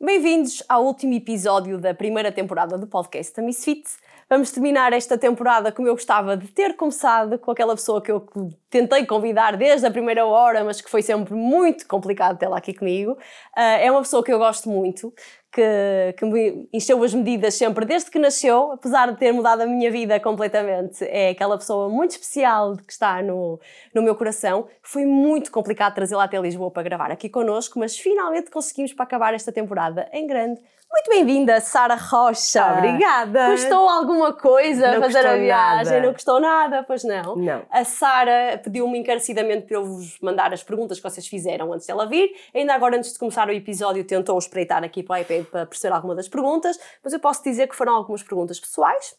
Bem-vindos ao último episódio da primeira temporada do podcast da Misfit. Vamos terminar esta temporada como eu gostava de ter começado, com aquela pessoa que eu tentei convidar desde a primeira hora, mas que foi sempre muito complicado tê-la aqui comigo. Uh, é uma pessoa que eu gosto muito, que, que me encheu as medidas sempre desde que nasceu, apesar de ter mudado a minha vida completamente. É aquela pessoa muito especial que está no, no meu coração. Foi muito complicado trazê-la até Lisboa para gravar aqui connosco, mas finalmente conseguimos para acabar esta temporada em grande muito bem-vinda, Sara Rocha. Obrigada. Custou alguma coisa não fazer a viagem? Nada. Não custou nada, pois não? Não. A Sara pediu-me encarecidamente para eu vos mandar as perguntas que vocês fizeram antes dela vir. Ainda agora, antes de começar o episódio, tentou espreitar aqui para o iPad para perceber alguma das perguntas, mas eu posso dizer que foram algumas perguntas pessoais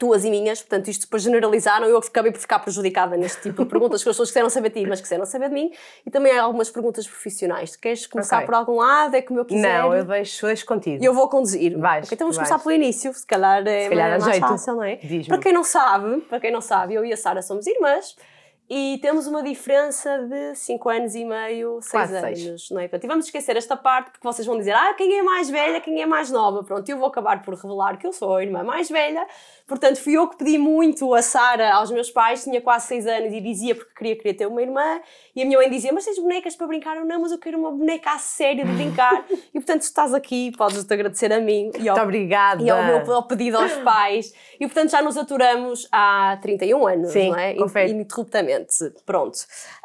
tuas e minhas, portanto isto depois generalizaram, eu acabei por ficar prejudicada neste tipo de perguntas que as pessoas quiseram saber de ti, mas quiseram saber de mim, e também há algumas perguntas profissionais. Queres começar Ok. por algum lado? É como eu quiser? Não, eu deixo, deixo contigo. E eu vou conduzir. Vais, Ok, então vamos vais. começar pelo início, se calhar é Se calhar mais dá jeito. fácil, não é? Para quem não sabe, para quem não sabe, eu e a Sara somos irmãs e temos uma diferença de 5 anos e meio, 6 Quase anos, seis. não é? Portanto, e vamos esquecer esta parte porque vocês vão dizer, ah, quem é mais velha, quem é mais nova? Pronto, eu vou acabar por revelar que eu sou a irmã mais velha, portanto, fui eu que pedi muito a Sara aos meus pais, tinha quase 6 anos e dizia porque queria, queria ter uma irmã, e a minha mãe dizia, mas tens bonecas para brincar? Eu, não, mas eu quero uma boneca a sério de brincar, e portanto, estás aqui, podes-te agradecer a mim e ao Muito obrigada. e ao meu ao pedido aos pais. E portanto já nos aturamos há 31 anos, Sim, não é? confere. Ininterruptamente. Pronto.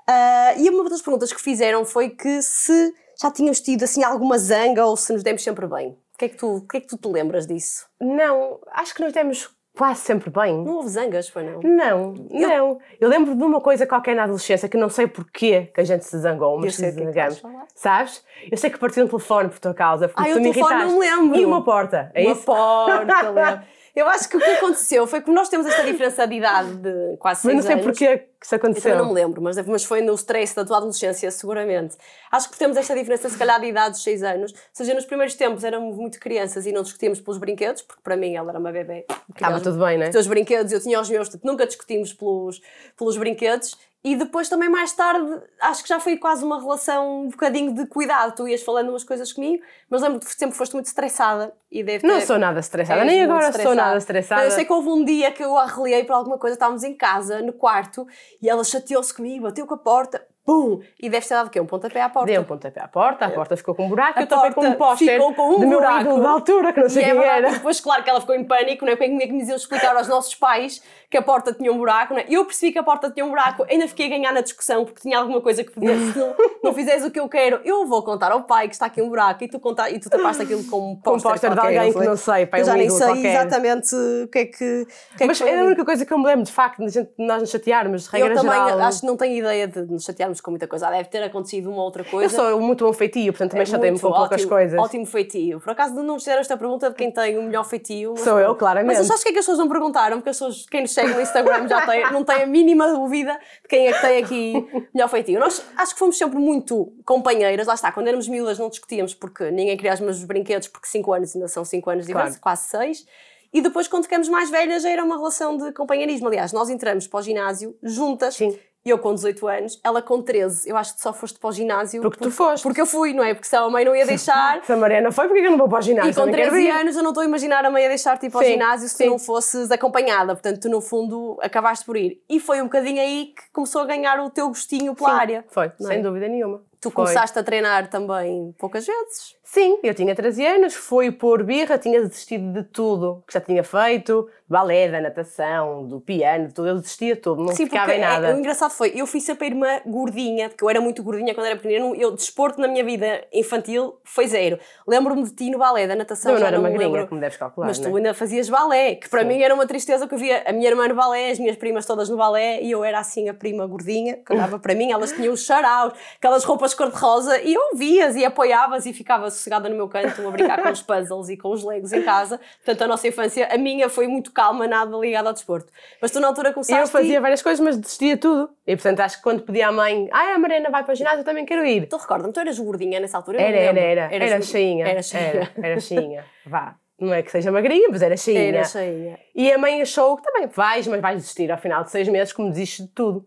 Ah, e uma das perguntas que fizeram foi que se já tínhamos tido assim alguma zanga ou se nos demos sempre bem. O que é que tu, o que é que tu te lembras disso? Não, acho que nos demos quase sempre bem. Não houve zangas, foi não? Não, não. Eu lembro de uma coisa qualquer na adolescência que não sei porquê que a gente se zangou, mas Eu sei se é zangamos. Sabes? Eu sei que partiu um telefone por tua causa, porque Ah, tu o telefone não me lembro. E uma porta, é uma isso? porta, lembro. Eu acho que o que aconteceu foi que nós temos esta diferença de idade de quase 6 Mas não sei anos. porquê que isso Eu aconteceu. também não me lembro, mas, mas foi no stress da tua adolescência, seguramente. Acho que temos esta diferença, se calhar, de idade dos 6 anos. Ou seja, nos primeiros tempos éramos muito crianças e não discutíamos pelos brinquedos, porque para mim ela era uma bebê. Estava tudo bem, né? Os teus brinquedos, eu tinha os meus, portanto, nunca discutimos pelos, pelos brinquedos. E depois também mais tarde, acho que já foi quase uma relação um bocadinho de cuidado. Tu ias falando umas coisas comigo, mas lembro que sempre foste muito estressada. E deve Não ter- sou nada estressada, És nem agora sou nada estressada. Eu sei que houve um dia que eu arreliei por alguma coisa, estávamos em casa, no quarto, e ela chateou-se comigo, bateu com a porta, pum! E deve ter dado o quê? Um pontapé à porta. Dei um pontapé à porta, a porta ficou com um buraco, A eu tapei com um póster ficou com um do meu buraco. ídolo da altura, que não sei E é quem verdade, era. depois, claro que ela ficou em pânico, não é? Como é que me diziam explicar aos nossos pais que a porta tinha um buraco, não é? Eu percebi que a porta tinha um buraco, ainda fiquei a ganhar na discussão porque tinha alguma coisa que podia, se não, não fizeres o que eu quero, eu vou contar ao pai que está aqui um buraco e tu, conta, e tu tapaste aquilo com um Com um póster de alguém que não sei, é Eu já um nem sei qualquer. exatamente o que é que, que, é Mas que foi é a única coisa que eu me lembro, de facto, de gente- nós nos chatearmos, de regra Eu também geral. acho que não tenho ideia de nos chatearmos com muita coisa. Deve ter acontecido uma outra Eu coisa. sou muito bom feitio, portanto também É chateio-me com muito poucas ótimo, coisas. Ótimo feitio. Por acaso não fizeram esta pergunta de quem tem o melhor feitio. Sou eu, claramente. Mas sabes o que é que as pessoas não perguntaram? Porque as pessoas, quem nos segue no Instagram já tem, não tem a mínima dúvida de quem é que tem aqui o melhor feitio. Nós acho que fomos sempre muito companheiras. Lá está, quando éramos miúdas não discutíamos porque ninguém queria os mesmos brinquedos, porque 5 anos ainda são 5 anos Claro. quase 6. E depois, quando ficamos mais velhas, já era uma relação de companheirismo. Aliás, nós entramos para o ginásio juntas. Sim. Eu com 18 anos, ela com 13. Eu acho que só foste para o ginásio Porque tu foste. porque eu fui, não é? Porque se a mãe não ia deixar. Se a Mariana foi, porque eu não vou para o ginásio? E com não quero 13 ir. anos eu não estou a imaginar a mãe a deixar-te ir para o ginásio se sim. tu não fosses acompanhada. Portanto, tu no fundo acabaste por ir. E foi um bocadinho aí que começou a ganhar o teu gostinho pela Sim, área. Foi, não sem é? dúvida nenhuma. Tu Foi. começaste a treinar também poucas vezes. Sim, eu tinha 13 anos, fui por birra, tinha desistido de tudo que já tinha feito, balé, da natação, do piano, de tudo, eu desistia de tudo, não Sim, ficava em nada. é- o engraçado foi, eu fui sempre a irmã gordinha, porque eu era muito gordinha quando era pequenina, eu, desporto na minha vida infantil foi zero. Lembro-me de ti no balé, da natação, eu não era me magrinha, lembro. como deves calcular, Mas tu né? ainda fazias balé, que para Sim. mim era uma tristeza que eu via a minha irmã no balé, as minhas primas todas no balé, e eu era assim a prima gordinha, que andava para mim, elas tinham os charaus, aquelas roupas cor-de-rosa, e eu vias e apoiavas e ficava sossegada no meu canto a brincar com os puzzles e com os legos em casa. Portanto, a nossa infância, a minha foi muito calma, nada ligada ao desporto. Mas tu na altura começaste Eu fazia e... várias coisas, mas desistia de tudo. E portanto acho que quando pedi à mãe, ai a Mariana vai para o ginásio, eu também quero ir. Tu recorda-me, tu eras gordinha nessa altura? Era, me era, era. Era gordinha. cheinha. Era cheinha. Era, era cheinha. Vá. Não é que seja magrinha, mas era cheinha. Era cheinha. E a mãe achou que também vais, mas vais desistir ao final de seis meses, como desistes de tudo.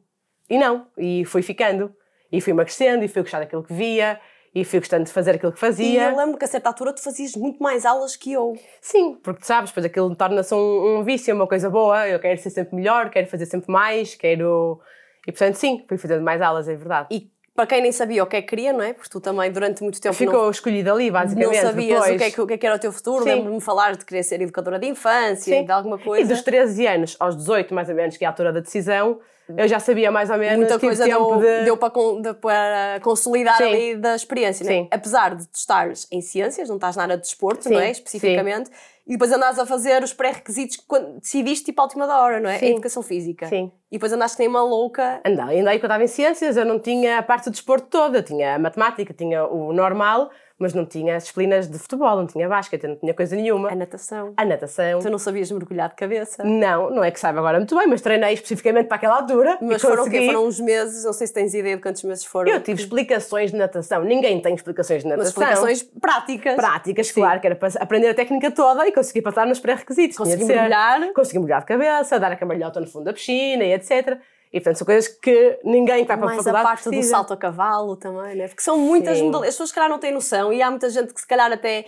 E não. E fui ficando. E fui emagrecendo, e fui gostar daquilo que via. E fui gostando de fazer aquilo que E fazia. eu lembro que a certa altura tu fazias muito mais aulas que eu. Sim, porque tu sabes, depois aquilo torna-se um, um vício, uma coisa boa. Eu quero ser sempre melhor, quero fazer sempre mais, quero. E portanto, sim, fui fazendo mais aulas, é verdade. E para quem nem sabia o que é que queria, não é? Porque tu também durante muito tempo Ficou não, escolhido ali, não basicamente. sabias depois. o que, é que, o que é que era o teu futuro. Lembro-me falar de querer ser educadora de infância Sim. e de alguma E coisa. dos 13 anos aos 18, mais ou menos, que é a altura da decisão, eu já sabia mais ou menos. Muita coisa deu, de... deu para, de- para consolidar Sim. ali da experiência, não é? Sim. Apesar de estares em ciências, não estás na área de desporto, Sim, não é? Especificamente. E depois andares a fazer os pré-requisitos quando decidiste tipo à última da hora, não é? Sim. Em educação física. Sim. E depois andaste que nem uma louca. Andei, andei quando estava em ciências, eu não tinha a parte do desporto toda, eu tinha a matemática, tinha o normal, mas não tinha as disciplinas de futebol, não tinha basquete, não tinha coisa nenhuma. A natação. A natação. Tu não sabias mergulhar de cabeça. Não, não é que saiba agora muito bem, mas treinei especificamente para aquela altura. Mas foram o quê? consegui. Foram uns meses, não sei se tens ideia de quantos meses foram. Eu tive explicações de natação, ninguém tem explicações de Mas natação. explicações práticas. práticas, claro, que era para aprender a técnica toda e conseguir passar nos pré-requisitos. Consegui mergulhar. Consegui mergulhar de cabeça, dar a cambalhota no fundo da piscina e etc. E portanto são coisas que ninguém que vai para a Mais a faculdade parte do precisa. salto a cavalo também, né? Porque são muitas modalidades. As pessoas, se calhar, não têm noção e há muita gente que, se calhar, até.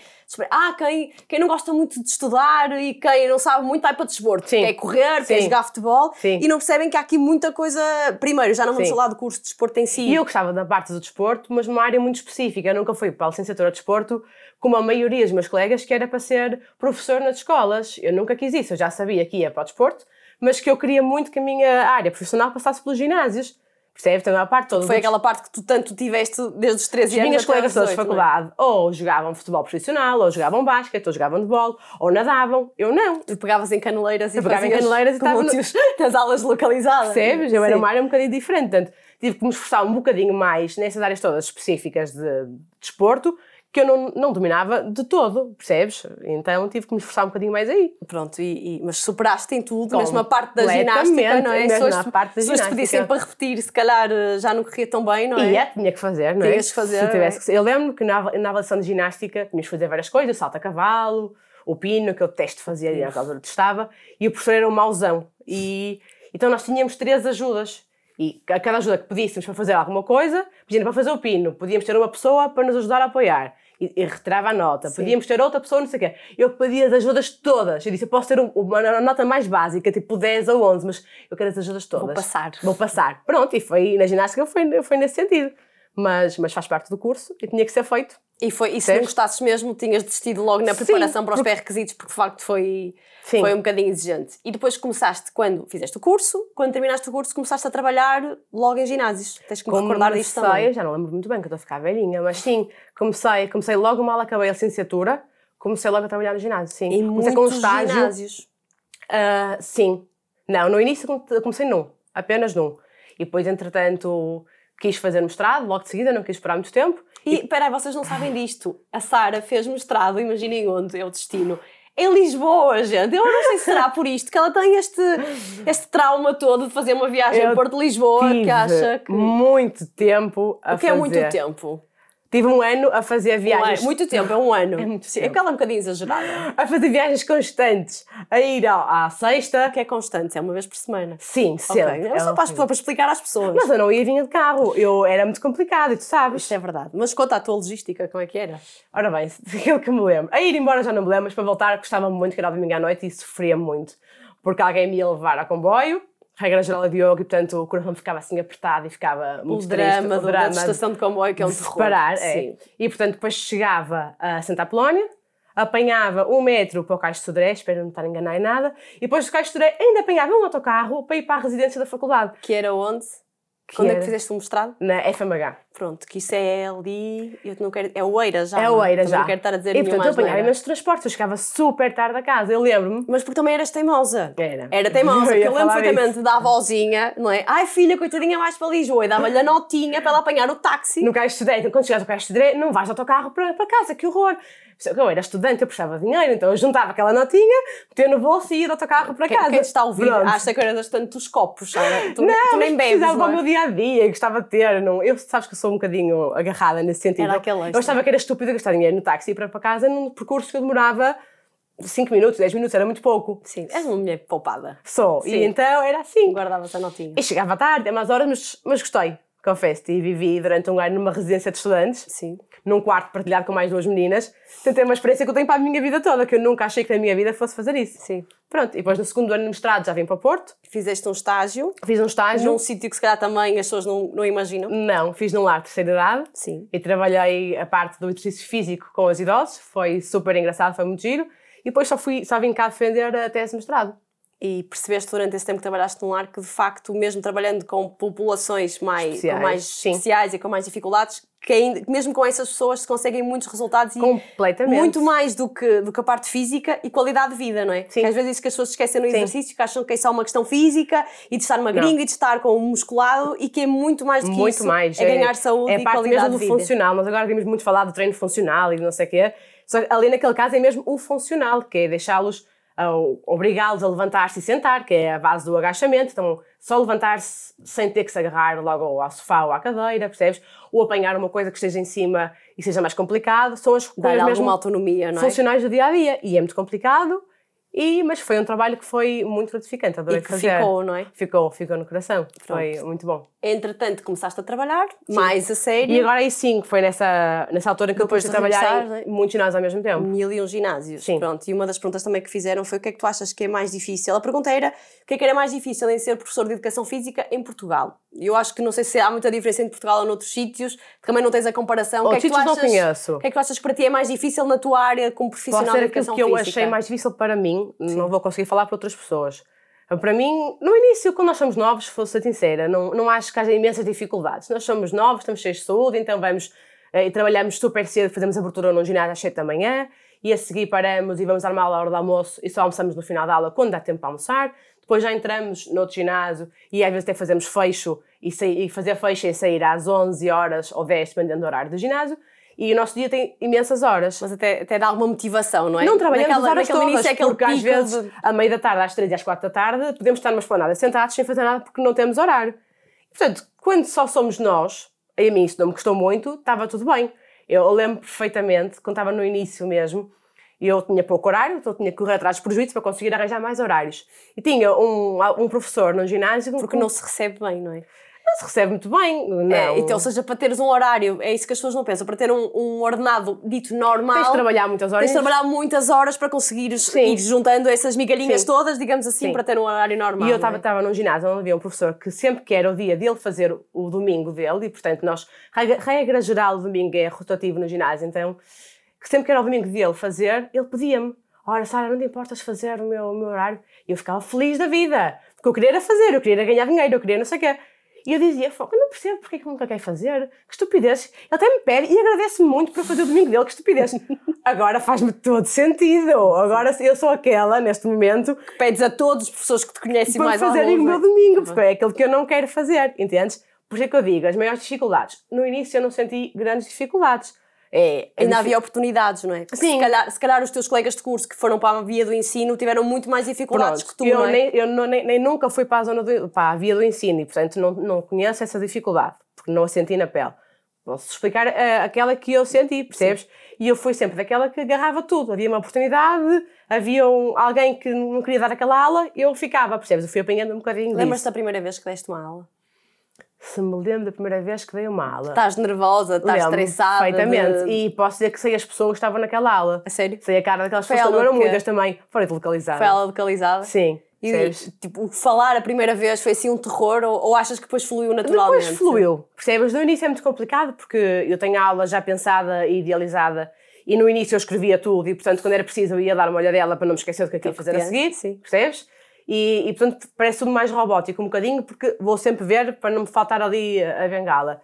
Ah, quem, quem não gosta muito de estudar e quem não sabe muito vai para desporto. Sim. Quer correr, quer Sim. jogar futebol Sim. e não percebem que há aqui muita coisa. Primeiro, já não vamos Sim. falar do curso de desporto em si. E eu gostava da parte do desporto, mas numa área muito específica. Eu nunca fui para a licenciatura de desporto, como a maioria dos meus colegas, que era para ser professor nas escolas. Eu nunca quis isso, eu já sabia que ia para o desporto, mas que eu queria muito que a minha área profissional passasse pelos ginásios. Percebe? Então, a parte toda Foi do aquela parte que tu tanto tiveste desde os 13 As anos. minhas até colegas todas de 18, não é? faculdade ou jogavam futebol profissional, ou jogavam basquete, ou jogavam de bola, ou nadavam. Eu não. Tu pegavas em caneleiras e Eu pegava em caneleiras e estava no- nas aulas localizadas. Percebes? Eu era Sim. uma área um bocadinho diferente. Portanto, tive que me esforçar um bocadinho mais nessas áreas todas específicas de desporto que eu não, não dominava de todo, percebes? Então tive que me esforçar um bocadinho mais aí. Pronto, e, e- mas superaste em tudo, mesmo a parte da ginástica, não é? mesmo Se a parte da se ginástica. pedissem para repetir, se calhar eh, já não corria tão bem, não é? E é, tinha que fazer, não é? Tinhas que fazer, Se tivesse que. Eu lembro que na, na avaliação de ginástica tínhamos que fazer várias coisas, salto a cavalo, o pino, que eu detesto fazer e naquela altura testava, e o professor era um mauzão. E, então nós tínhamos três ajudas. E a cada ajuda que pedíssemos para fazer alguma coisa, pedíamos para fazer o pino, podíamos ter uma pessoa para nos ajudar a apoiar. E, e retirava a nota. Podíamos ter outra pessoa, não sei o quê. Eu pedia as ajudas todas. Eu disse, eu posso ter um- uma nota mais básica, tipo 10 ou 11, mas eu quero as ajudas todas. passar. Vou passar. Pronto, e foi na ginástica foi, foi nesse sentido. Mas, mas faz parte do curso e tinha que ser feito. E, foi, e se não gostasses mesmo, tinhas desistido logo na Sim, preparação para os porque- pré-requisitos, porque de facto foi, Sim. foi um bocadinho exigente. E depois começaste, quando fizeste o curso, quando terminaste o curso, começaste a trabalhar logo em ginásios. Tens que me recordar disto Comecei, também. já não lembro muito bem, que eu estou a ficar velhinha, mas sim, comecei, comecei logo mal acabei a licenciatura, comecei logo a trabalhar no ginásio, sim. Em comecei com um estágio. ginásios. Ah, sim. Não, no início come- comecei num, apenas num. E depois, entretanto, quis fazer mestrado, logo de seguida, não quis esperar muito tempo. E espera aí, vocês não sabem disto. A Sara fez mestrado, imaginem onde é o destino. Em Lisboa, gente. Eu não sei se será por isto que ela tem este, este trauma todo de fazer uma viagem Eu Porto de Lisboa que acha que. muito tempo a O que é fazer. muito tempo? Tive um ano a fazer Um viagens. ano. Muito tempo, é um ano. É muito tempo. Aquela é um bocadinho exagerada. A fazer viagens constantes. A ir ao- à sexta. Que é constante, é uma vez por semana. Sim, sempre. é só É para, horrível. para explicar às pessoas. Mas eu não ia vinha de carro. Eu, era muito complicado, e tu sabes. Isto é verdade. Mas conta a tua logística, como é que era? Ora bem, aquilo que me lembro. A ir embora já não me lembro, mas para voltar gostava muito que era domingo à noite e sofria muito. Porque alguém me ia levar a comboio, regra geral havia yoga e portanto o coração ficava assim apertado e ficava muito o triste. drama, do- da estação de comboio, que é um de terror. separar, é. E portanto depois chegava a Santa Apolónia, apanhava um metro para o Cais de Sodré, espero não estar a enganar em nada, e depois do Cais de Sodré ainda apanhava um autocarro para ir para a residência da faculdade, Que era onde? Que Onde é era? que fizeste o mestrado? na FMH. Pronto, que isso é ali. Eu não quero. É o Eira já. É o Eira Também já. Não quero estar a dizer E portanto eu apanhava imensos transportes, eu chegava super tarde a casa, eu lembro-me. Mas porque também eras teimosa. Era. Era teimosa, Eu eu lembro perfeitamente da avózinha, não é? Ai filha, coitadinha, vais para Lisboa e dava-lhe a notinha para ela apanhar o táxi. No Sodré, então, quando chegaste ao de Sodré, não vais de autocarro para, para casa, que horror. Eu era estudante, eu de dinheiro, então eu juntava aquela notinha, metia no bolso e ia de autocarro para casa. quem está a ouvir Pronto. acha que eu era bastante dos copos, Sara. Tu, Não, tu nem bebes, precisava não é? meu dia a dia, gostava de ter. Não, eu sabes que eu sou um bocadinho agarrada nesse sentido. Era aquele eu achava que era estúpido gastar dinheiro no táxi e ir para, para casa num percurso que eu demorava 5 minutos, 10 minutos, era muito pouco. Sim, és uma mulher poupada. Só. Sim. E então era assim. Guardava-se a notinha. E chegava à tarde, é mais horas, mas, mas gostei. Confesso-te, e vivi durante um ano numa residência de estudantes, Sim. num quarto partilhado com mais duas meninas. Portanto, é uma experiência que eu tenho para a minha vida toda, que eu nunca achei que na minha vida fosse fazer isso. Sim. Pronto, e depois no segundo ano de mestrado já vim para Porto, Fizeste um estágio fiz um estágio. num sítio que se calhar também as pessoas não, não imaginam. Não, fiz num lar de terceira idade Sim. e trabalhei a parte do exercício físico com os idosos, foi super engraçado, foi muito giro. E depois só, fui, só vim cá defender a tese de mestrado. E percebeste durante esse tempo que trabalhaste num lar que, de facto, mesmo trabalhando com populações mais Especiais, com mais especiais e com mais dificuldades, que ainda, mesmo com essas pessoas se conseguem muitos resultados e Completamente. muito mais do que, do que a parte física e qualidade de vida, não é? Sim. Que às vezes isso que as pessoas esquecem no Sim. exercício, que acham que é só uma questão física e de estar magrinho e de estar com um musculado e que é muito mais do que muito isso. mais. É ganhar saúde é e parte qualidade mesmo de do vida. funcional. Nós agora temos muito falado do treino funcional e não sei o quê. Só que ali naquele caso é mesmo o funcional, que é deixá-los, obrigá-los a levantar-se e sentar, que é a base do agachamento. Então, só levantar-se sem ter que se agarrar logo ao sofá ou à cadeira, percebes? Ou apanhar uma coisa que esteja em cima e seja mais complicado. São as Dar coisas alguma autonomia, não é? funcionais do dia a dia. E é muito complicado, e, mas foi um trabalho que foi muito gratificante. Adorei E que fazer. ficou, não é? Ficou, ficou no coração. Foi muito bom. Entretanto, começaste a trabalhar mais a sério. E agora aí sim, que foi nessa, nessa altura que Depois eu depois de trabalhar em muitos ginásios ao mesmo tempo. mil e um ginásios. Sim. Pronto, e uma das perguntas também que fizeram foi o que é que tu achas que é mais difícil? A pergunta era o que é que era mais difícil em ser professor de Educação Física em Portugal? Eu acho que não sei se há muita diferença entre Portugal ou noutros sítios, também não tens a comparação. o que é não achas, conheço. O que é que tu achas que para ti é mais difícil na tua área como profissional Pode ser de aquilo que eu Física? achei mais difícil para mim, não vou conseguir falar para outras pessoas. Para mim, no início, quando nós somos novos, vou ser sincera, não, não acho que haja imensas dificuldades. Nós somos novos, estamos cheios de saúde, então vamos eh, e trabalhamos super cedo, fazemos abertura num ginásio às 7 da manhã e a seguir paramos e vamos armar a hora do almoço e só almoçamos no final da aula quando dá tempo para almoçar. Depois já entramos no outro ginásio e às vezes até fazemos fecho e, sair, e fazer fecho e sair às 11 horas ou 10, dependendo do horário do ginásio. E o nosso dia tem imensas horas. Mas até, até dá alguma motivação, não é? Não trabalhamos Naquela- as horas naquele todas, início é porque às vezes, de- à meia da tarde, às três e às quatro da tarde, podemos estar numa esplanada sentados sem fazer nada porque não temos horário. Portanto, quando só somos nós, a mim isso não me custou muito, estava tudo bem. Eu lembro perfeitamente, quando estava no início mesmo, eu tinha pouco horário, então eu tinha que correr atrás dos prejuízos para conseguir arranjar mais horários. E tinha um, um professor no ginásio Porque não se recebe bem, não é? não se recebe muito bem. Não. É, então, ou seja, para teres um horário, é isso que as pessoas não pensam, para ter um, um ordenado dito normal, Tens de trabalhar muitas horas. tens de trabalhar muitas horas para conseguires Sim. ir juntando essas migalhinhas Sim. todas, digamos assim, Sim. para ter um horário normal. E eu é? estava estava num ginásio onde havia um professor que sempre que era o dia dele fazer o domingo dele, e portanto nós, regra geral, o domingo é rotativo no ginásio, então, que sempre que era o domingo dele fazer, ele pedia-me, ora Sara, não te importas fazer o meu, o meu horário? E eu ficava feliz da vida, porque eu queria era fazer, eu queria era ganhar dinheiro, eu queria não sei o quê. E eu dizia, eu não percebo porque é que nunca quer fazer, que estupidez. Ele até me pede e agradece-me muito por eu fazer o domingo dele, que estupidez. Agora faz-me todo sentido. Agora eu sou aquela, neste momento, Pedes a todos os professores que te conhecem para mais fazerem o meu domingo, porque é aquilo que eu não quero fazer, entendes? Por isso é que eu digo, as maiores dificuldades. No início eu não senti grandes dificuldades. É, é Ainda difi- havia oportunidades, não é? Porque Sim. Se calhar, se calhar os teus colegas de curso que foram para a via do ensino tiveram muito mais dificuldades Pronto, que tu, eu, não é? nem, eu não- nem, nem nunca fui para a zona do, para a via do ensino e, portanto, não, não conheço essa dificuldade, porque não a senti na pele. Posso explicar eh, aquela que eu senti, percebes? E eu fui sempre daquela que agarrava tudo. Havia uma oportunidade, havia um- alguém que não queria dar aquela aula, eu ficava, percebes? Eu fui apanhando um bocadinho Lembras-te da primeira vez que deste uma aula? Se me lembro da primeira vez que dei uma aula. Estás nervosa, estás estressada? Perfeitamente. de- E posso dizer que sei as pessoas que estavam naquela aula. A sério? Sei a cara daquelas Foi pessoas, não eram muitas também. Fora de localizada. Foi ela localizada? Sim. E, percebes? tipo, falar a primeira vez foi assim um terror ou, ou achas que depois fluiu naturalmente? Depois fluiu. Percebes? No início é muito complicado porque eu tenho a aula já pensada e idealizada e no início eu escrevia tudo e, portanto, quando era preciso eu ia dar uma olhadela para não me esquecer do que aquilo fazer a seguir. sim. Percebes? E, e, portanto, parece tudo mais robótico um bocadinho porque vou sempre ver para não me faltar ali a a bengala.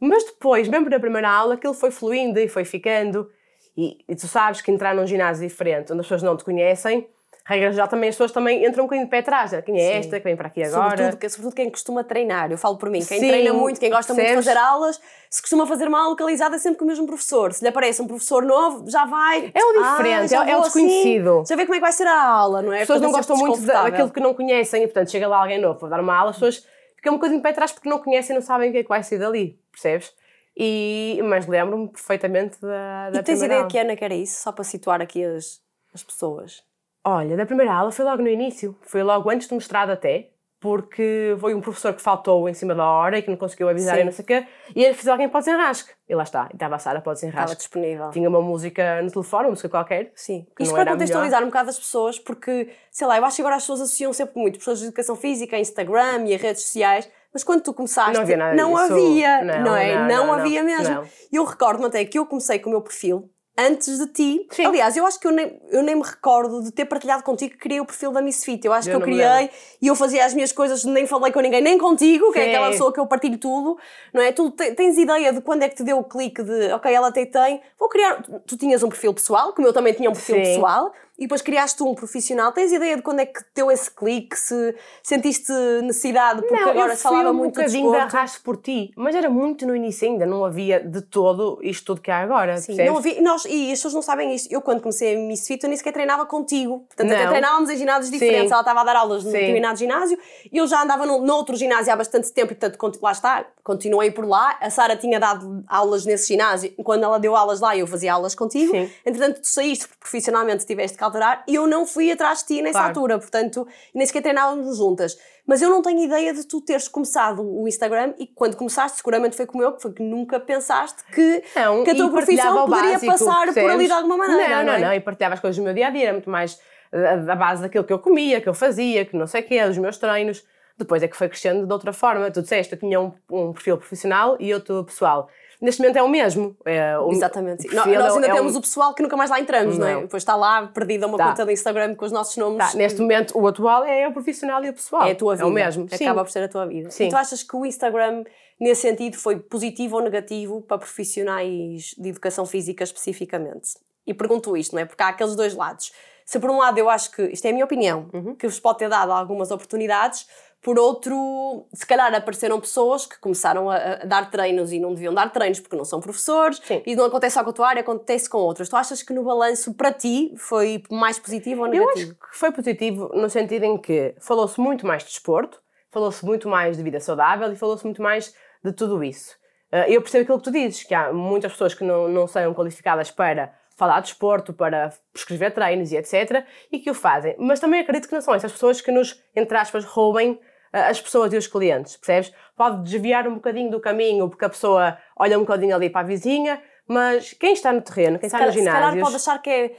Mas depois, mesmo na primeira aula, aquilo foi fluindo e foi ficando. E, e tu sabes que entrar num ginásio diferente, onde as pessoas não te conhecem, regra geral também as pessoas também entram um bocadinho de pé atrás. né? Quem é Sim. esta que vem para aqui agora? Sobretudo, que- sobretudo quem costuma treinar, eu falo por mim, quem Sim, treina muito, quem gosta muito de percebes? fazer aulas, se costuma fazer uma aula localizada é sempre com o mesmo professor. Se lhe aparece um professor novo, já vai. É o "Ah, diferente, já é o- é o vou assim, desconhecido." já vê como é que vai ser a aula, não é? As pessoas não é gostam muito daquilo que não conhecem e, portanto, chega lá alguém novo para dar uma aula, as pessoas ficam um bocadinho de pé atrás porque não conhecem e não sabem o que é que vai sair dali, percebes? E, mas lembro-me perfeitamente da, da E tens ideia aula. que ano é que era isso? Só para situar aqui as, as pessoas. Olha, da primeira aula foi logo no início, foi logo antes do mestrado até, porque foi um professor que faltou em cima da hora e que não conseguiu avisar Sim. e não sei o quê, e ele fez alguém para o desenrasque. E lá está, e estava a Sara para o Estava desenrasque. disponível. Tinha uma música no telefone, uma música qualquer. Sim. Isto para contextualizar um bocado as pessoas, porque, sei lá, eu acho que agora as pessoas associam sempre muito pessoas de educação física, Instagram e as redes sociais, mas quando tu começaste, Não havia nada não havia, Não, não, é? não, Não, havia mesmo. Não. Eu recordo-me até que eu comecei com o meu perfil antes de ti. Sim. Aliás, eu acho que eu nem, eu nem me recordo de ter partilhado contigo que criei o perfil da Misfit. Eu acho Eu que eu criei e eu fazia as minhas coisas, nem falei com ninguém, nem contigo, que é Sim. aquela pessoa que eu partilho tudo, não é? Tu te- tens ideia de quando é que te deu o clique de, ok, ela tem, tem, vou criar. Tu, tu tinhas um perfil pessoal, como eu também tinha um perfil Sim. pessoal, e depois criaste um profissional. Tens ideia de quando é que deu esse clique? Se sentiste necessidade, porque não, agora se falava um muito de bocadinho de arrasto por ti, mas era muito no início ainda, não havia de todo isto tudo que há agora. Sim, percebes? não havia, e nós, e as pessoas não sabem isto. Eu, quando comecei a Miss Fit, eu nem sequer treinava contigo. Portanto, até treinávamos em ginásios diferentes. Sim. Ela estava a dar aulas num Sim. determinado ginásio e eu já andava num, noutro ginásio há bastante tempo e, portanto, lá está, continuei por lá. A Sara tinha dado aulas nesse ginásio. Quando ela deu aulas lá, eu fazia aulas contigo. Sim. Entretanto, tu saíste porque profissionalmente tiveste que alterar e eu não fui atrás de ti nessa Claro. altura. Portanto, nem sequer treinávamos juntas. Mas eu não tenho ideia de tu teres começado o Instagram e quando começaste, seguramente foi como eu, que foi que nunca pensaste que, Não, que a tua profissão poderia básico, passar por ali de alguma maneira. Não, não, é? não, e partilhava as coisas do meu dia a dia, era muito mais eh, da base daquilo que eu comia, que eu fazia, que não sei o quê, dos meus treinos. Depois é que foi crescendo de outra forma. Tu disseste, eu tinha um, um perfil profissional e outro pessoal. Neste momento é o mesmo. É, o Exatamente. Nós ainda é um- temos o pessoal que nunca mais lá entramos, não, é? Não. Depois está lá perdida uma Tá. conta de Instagram com os nossos nomes. Tá, neste momento, o atual é o profissional e o pessoal. É a tua vida. É o mesmo. Sim. Acaba por ser a tua vida. Sim. E tu achas que o Instagram, nesse sentido, foi positivo ou negativo para profissionais de educação física especificamente? E pergunto isto, não é? Porque há aqueles dois lados. Se por um lado eu acho que, isto é a minha opinião, Uhum. que vos pode ter dado algumas oportunidades, por outro, se calhar apareceram pessoas que começaram a, a dar treinos e não deviam dar treinos porque não são professores, Sim. e não acontece só com a tua área, acontece com outras. Tu achas que no balanço, para ti, foi mais positivo ou Eu negativo? acho que foi positivo no sentido em que falou-se muito mais de desporto, falou-se muito mais de vida saudável e falou-se muito mais de tudo isso. Eh, Eu percebo aquilo que tu dizes, que há muitas pessoas que não, não são qualificadas para falar de desporto, para prescrever treinos e etc. e que o fazem. Mas também acredito que não são essas pessoas que nos, entre aspas, roubem as pessoas e os clientes, percebes? Pode desviar um bocadinho do caminho porque a pessoa olha um bocadinho ali para a vizinha, mas quem está no terreno, quem se está nos calhar, se calhar pode achar que é,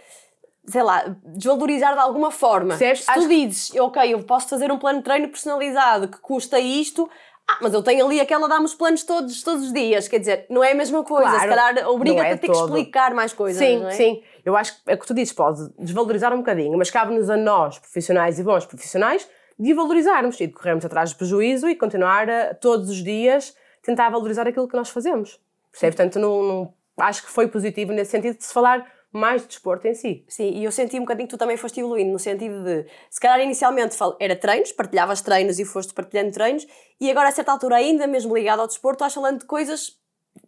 sei lá, desvalorizar de alguma forma. Percebes? Se tu Acho- dizes, ok, eu posso fazer um plano de treino personalizado que custa isto, ah, mas eu tenho ali aquela dá-me os planos todos, todos os dias. Quer dizer, não é a mesma coisa. Claro, se calhar obriga-te é a ter que todo. explicar mais coisas. Sim, não é? sim. Eu acho que é o que tu dizes, pode desvalorizar um bocadinho, mas cabe-nos a nós, profissionais e bons profissionais, de valorizarmos e de corrermos atrás do prejuízo e continuar a, todos os dias, tentar valorizar aquilo que nós fazemos. Percebe? Portanto, não, não- acho que foi positivo nesse sentido de se falar mais de desporto em si. Sim, e eu senti um bocadinho que tu também foste evoluindo, no sentido de, se calhar inicialmente era treinos, partilhavas treinos e foste partilhando treinos, e agora a certa altura, ainda mesmo ligado ao desporto, estás falando de coisas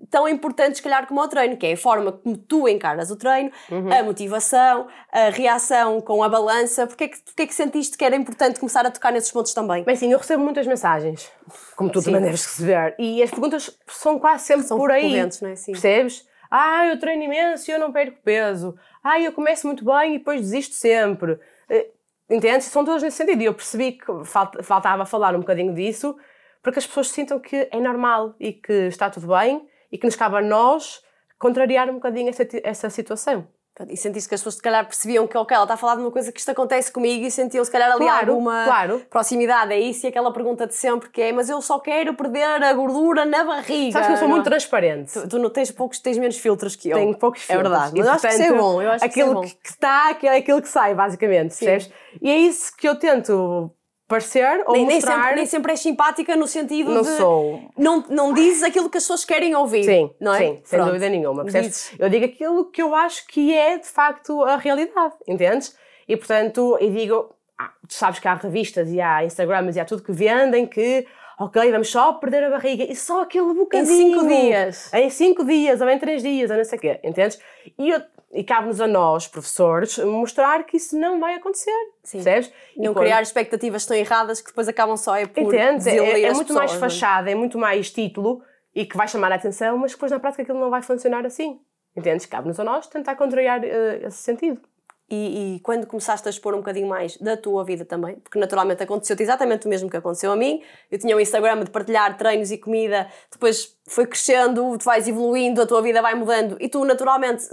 tão importantes, se calhar, como o treino, que é a forma como tu encaras o treino, Uhum. a motivação, a reação com a balança. Porquê é que, porquê é que sentiste que era importante começar a tocar nesses pontos também? Bem, sim, eu recebo muitas mensagens, como tu Sim. também deves receber, e as perguntas são quase sempre São por aí. não é? Sim. Percebes? Ah, eu treino imenso e eu não perco peso. Ah, eu começo muito bem e depois desisto sempre. Eh, Entendes? São todas nesse sentido. E eu percebi que falta- faltava falar um bocadinho disso para que as pessoas sintam que é normal e que está tudo bem e que nos cabe a nós contrariar um bocadinho essa, essa situação. E sentiste que as pessoas, se calhar, percebiam que, ok, ela está a falar de uma coisa que isto acontece comigo e sentiam, se calhar, ali Claro, alguma claro. proximidade. É isso e aquela pergunta de sempre que é, mas eu só quero perder a gordura na barriga. Sabes que eu sou não muito é? transparente. Tu, tu não tens poucos, tens menos filtros que eu. Tenho poucos É filtros. verdade, E, mas eu acho que isso é portanto, bom, eu acho que é aquilo bom. que está, que é aquilo que sai, basicamente, percebes? E é isso que eu tento parecer ou Nem, nem mostrar. sempre, nem sempre és simpática no sentido Não de... sou. Não, não dizes aquilo que as pessoas querem ouvir, Sim, não é? sim, sem dúvida nenhuma. percebes? Dizes. Eu digo aquilo que eu acho que é de facto a realidade, entendes? E portanto, eu digo, ah, tu sabes que há revistas e há Instagrams e há tudo que vendem que, ok, vamos só perder a barriga e só aquele bocadinho. cinco dias. Em cinco dias, ou em três dias, ou não sei o quê, entendes? E, eu- e cabe-nos a nós, professores, mostrar que isso não vai acontecer, Sim. percebes? Não E quando- criar expectativas que estão erradas que depois acabam só é por Entendes? É, é as muito pessoas, mais é? fachada, é muito mais título e que vai chamar a atenção, mas depois na prática aquilo não vai funcionar assim. Entendes? Cabe-nos a nós tentar contrariar eh, esse sentido. e, e, quando começaste a expor um bocadinho mais da tua vida também, porque naturalmente aconteceu-te exatamente o mesmo que aconteceu a mim. Eu tinha um Instagram de partilhar treinos e comida, depois foi crescendo, tu vais evoluindo, a tua vida vai mudando e tu naturalmente,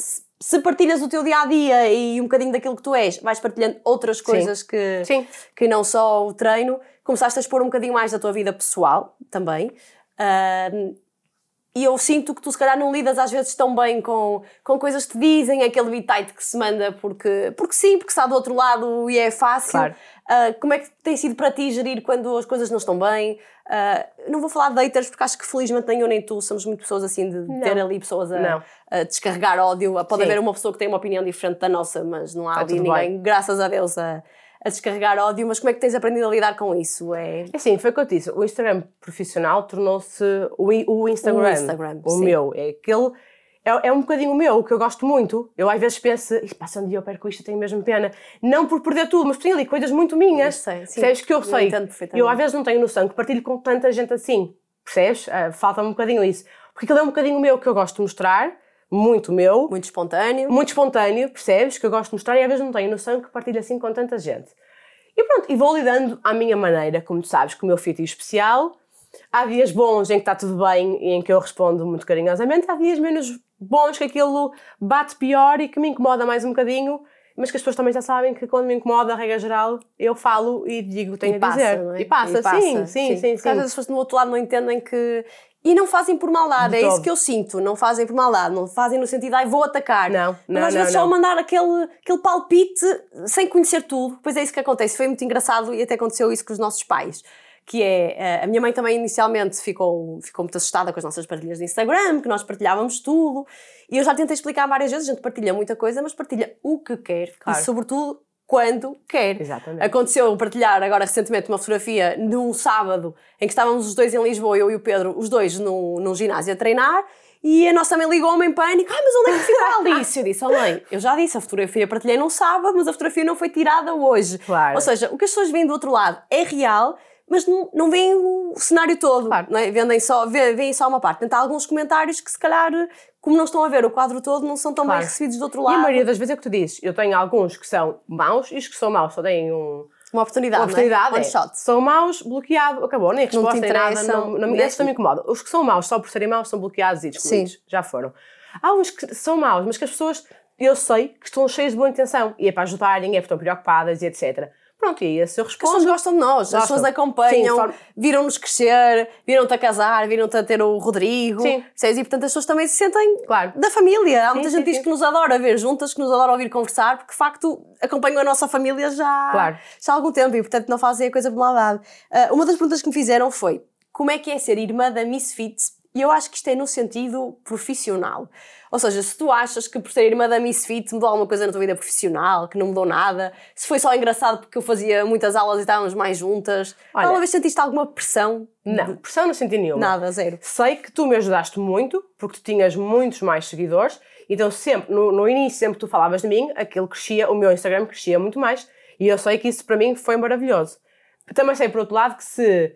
se partilhas o teu dia a dia e um bocadinho daquilo que tu és, vais partilhando outras coisas Sim. Que, Sim. que não só o treino. Começaste a expor um bocadinho mais da tua vida pessoal também. Uh, e eu sinto que tu, se calhar, não lidas às vezes tão bem com, com coisas que te dizem, aquele bitite que se manda porque, porque sim, porque está do outro lado e é fácil. Claro. Uh, como é que tem sido para ti gerir quando as coisas não estão bem? Uh, não vou falar de haters, porque acho que felizmente nem eu nem tu somos muito pessoas assim de não. ter ali pessoas a, a descarregar ódio. Pode sim. haver uma pessoa que tem uma opinião diferente da nossa, mas não há ali ninguém, bem. graças a Deus, a, a descarregar ódio, mas como é que tens aprendido a lidar com isso? É, é sim, foi o que eu disse. O Instagram profissional tornou-se o, o Instagram. O Instagram, O meu. É aquele. É, é um bocadinho o meu, o que eu gosto muito. Eu às vezes penso, passa um dia eu perco isto, tenho mesmo pena. Não por perder tudo, mas tenho ali coisas muito minhas. sei, sim. Percebes que eu, eu sei. Eu às vezes não tenho noção que partilho com tanta gente assim. Percebes? Uh, Falta-me um bocadinho isso. Porque aquilo é um bocadinho o meu que eu gosto de mostrar muito meu. Muito espontâneo. Muito espontâneo, percebes? Que eu gosto de mostrar e às vezes não tenho noção que partilho assim com tanta gente. E pronto, e vou lidando à minha maneira, como tu sabes, com o meu feitio especial. Há dias bons em que está tudo bem e em que eu respondo muito carinhosamente, há dias menos bons que aquilo bate pior e que me incomoda mais um bocadinho, mas que as pessoas também já sabem que quando me incomoda, a regra geral, eu falo e digo o que tenho e a dizer. Passa, é? E passa, e passa sim, sim, sim, sim. sim. Porque às vezes as pessoas do outro lado não entendem que e não fazem por maldade, é isso que eu sinto. Não fazem por maldade, não fazem no sentido, ai, vou atacar. Não, não, Mas às vezes não, só mandar aquele, aquele palpite sem conhecer tudo. Pois é isso que acontece. Foi muito engraçado e até aconteceu isso com os nossos pais. Que é, eh, a minha mãe também inicialmente ficou, ficou muito assustada com as nossas partilhas de Instagram, que nós partilhávamos tudo. E eu já tentei explicar várias vezes, a gente partilha muita coisa, mas partilha o que quer. Claro. E sobretudo quando quer. Exatamente. Aconteceu partilhar agora recentemente uma fotografia num sábado em que estávamos os dois em Lisboa, eu e o Pedro, os dois num, num ginásio a treinar. E a nossa mãe ligou-me em pânico. Ah, mas onde é que ficou a Alice? Eu disse, oh mãe, eu já disse, a fotografia partilhei num sábado, mas a fotografia não foi tirada hoje. Claro. Ou seja, o que as pessoas veem do outro lado é real, mas não, não veem o cenário todo. Claro. Não é? Vendem só, veem só uma parte. Portanto, há alguns comentários que se calhar como não estão a ver o quadro todo, não são tão claro. bem recebidos do outro lado. E a maioria das vezes é o que tu dizes. Eu tenho alguns que são maus e os que são maus só têm um, uma oportunidade. Uma oportunidade. É? É. Shot. São maus, bloqueado, acabou, nem resposta, nem nada. Não, não, esses não me incomodam. Os que são maus só por serem maus são bloqueados e excluídos. Sim. Já foram. Há uns que são maus, mas que as pessoas, eu sei, que estão cheias de boa intenção e é para ajudarem, é porque estão preocupadas e etc. Pronto, e esse eu respondo. As pessoas gostam de nós, gostam. as pessoas acompanham, Sim, viram-nos crescer, viram-te a casar, viram-te a ter o Rodrigo. Sim. E portanto as pessoas também se sentem claro. da família. Há sim, muita gente sim, diz que nos adora ver juntas, que nos adora ouvir conversar, porque de facto acompanham a nossa família já, claro. já há algum tempo e portanto não fazem a coisa por maldade. Uh, uma das perguntas que me fizeram foi como é que é ser irmã da Misfit? E eu acho que isto é no sentido profissional. Ou seja, se tu achas que por ser irmã da Misfit mudou alguma coisa na tua vida profissional, que não mudou nada, se foi só engraçado porque eu fazia muitas aulas e estávamos mais juntas, Olha, alguma vez sentiste alguma pressão? Não, pressão não senti nenhuma. Nada, zero. Sei que tu me ajudaste muito, porque tu tinhas muitos mais seguidores, então sempre, no, no início, sempre que tu falavas de mim, aquilo crescia, o meu Instagram crescia muito mais, e eu sei que isso para mim foi maravilhoso. Também sei, por outro lado, que se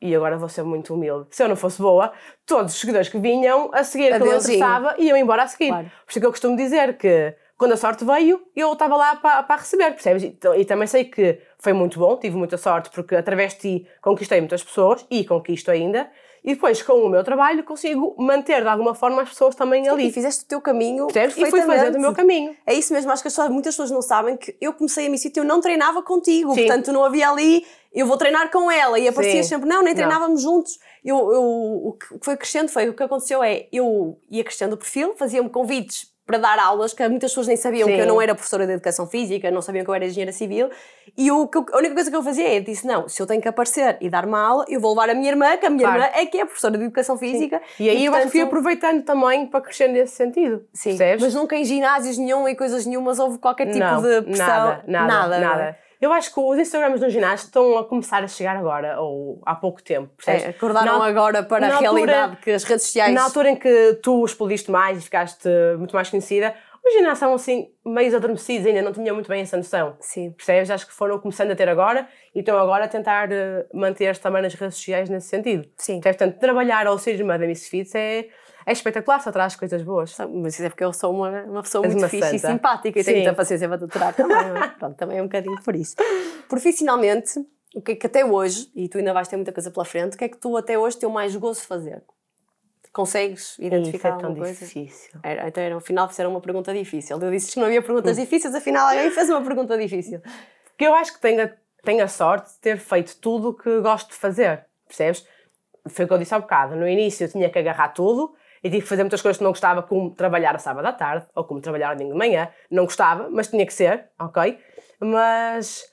e agora vou ser muito humilde, se eu não fosse boa, todos os seguidores que vinham a seguir aquilo que eu interessava iam embora a seguir. Claro. Por isso é que eu costumo dizer que quando a sorte veio, eu estava lá para, para receber, percebes? E, e, também sei que foi muito bom, tive muita sorte, porque através de ti conquistei muitas pessoas e conquisto ainda. E depois, com o meu trabalho, consigo manter de alguma forma as pessoas também ali. E fizeste o teu caminho. E fui fazendo o meu caminho. É isso mesmo, acho que as pessoas, muitas pessoas não sabem que eu comecei a me sítio, eu não treinava contigo, Sim. portanto não havia ali eu vou treinar com ela e aparecia Sim. sempre, não, nem treinávamos não. juntos. Eu, eu, o que foi crescendo foi, o que aconteceu é, eu ia crescendo o perfil, fazia-me convites para dar aulas, que muitas pessoas nem sabiam Sim. que eu não era professora de educação física, não sabiam que eu era engenheira civil, e o, a única coisa que eu fazia é, disse, não, se eu tenho que aparecer e dar uma aula, eu vou levar a minha irmã, que a minha claro. irmã é que é professora de educação física. Sim. E aí e, eu portanto, fui aproveitando também para crescer nesse sentido, Sim, percebes? mas nunca em ginásios nenhum e coisas nenhumas houve qualquer tipo não, de pressão. Nada, nada, nada. nada. Eu acho que os Instagrams no ginásio estão a começar a chegar agora, ou há pouco tempo. É, acordaram na, agora para a altura, realidade que as redes sociais. Na altura em que tu explodiste mais e ficaste muito mais conhecida, os ginásios são assim meio adormecidos, ainda não tinham muito bem essa noção. Sim. Percebes? Acho que foram começando a ter agora e estão agora a tentar uh, manter-se também nas redes sociais nesse sentido. Sim. Portanto, trabalhar ou ser irmã da Misfits é É espetacular, só traz coisas boas. Mas isso é porque eu sou uma, uma pessoa És muito uma fixe e santa. simpática e Sim. tenho muita paciência para tutorar também. é? Pronto, também é um bocadinho por isso. Profissionalmente, o que é que até hoje, e tu ainda vais ter muita coisa pela frente, o que é que tu até hoje teu mais gozo de fazer? Consegues identificar Isso é tão alguma coisa? difícil. Era, então, era, no final, fizeram uma pergunta difícil. Eu disse que não havia perguntas difíceis, afinal alguém fez uma pergunta difícil. Porque eu acho que tenho a, tenho a sorte de ter feito tudo o que gosto de fazer, percebes? Foi o que eu disse há bocado. No início eu tinha que agarrar tudo e tive que fazer muitas coisas que não gostava, como trabalhar a sábado à tarde ou como trabalhar domingo de manhã. Não gostava, mas tinha que ser, ok? Mas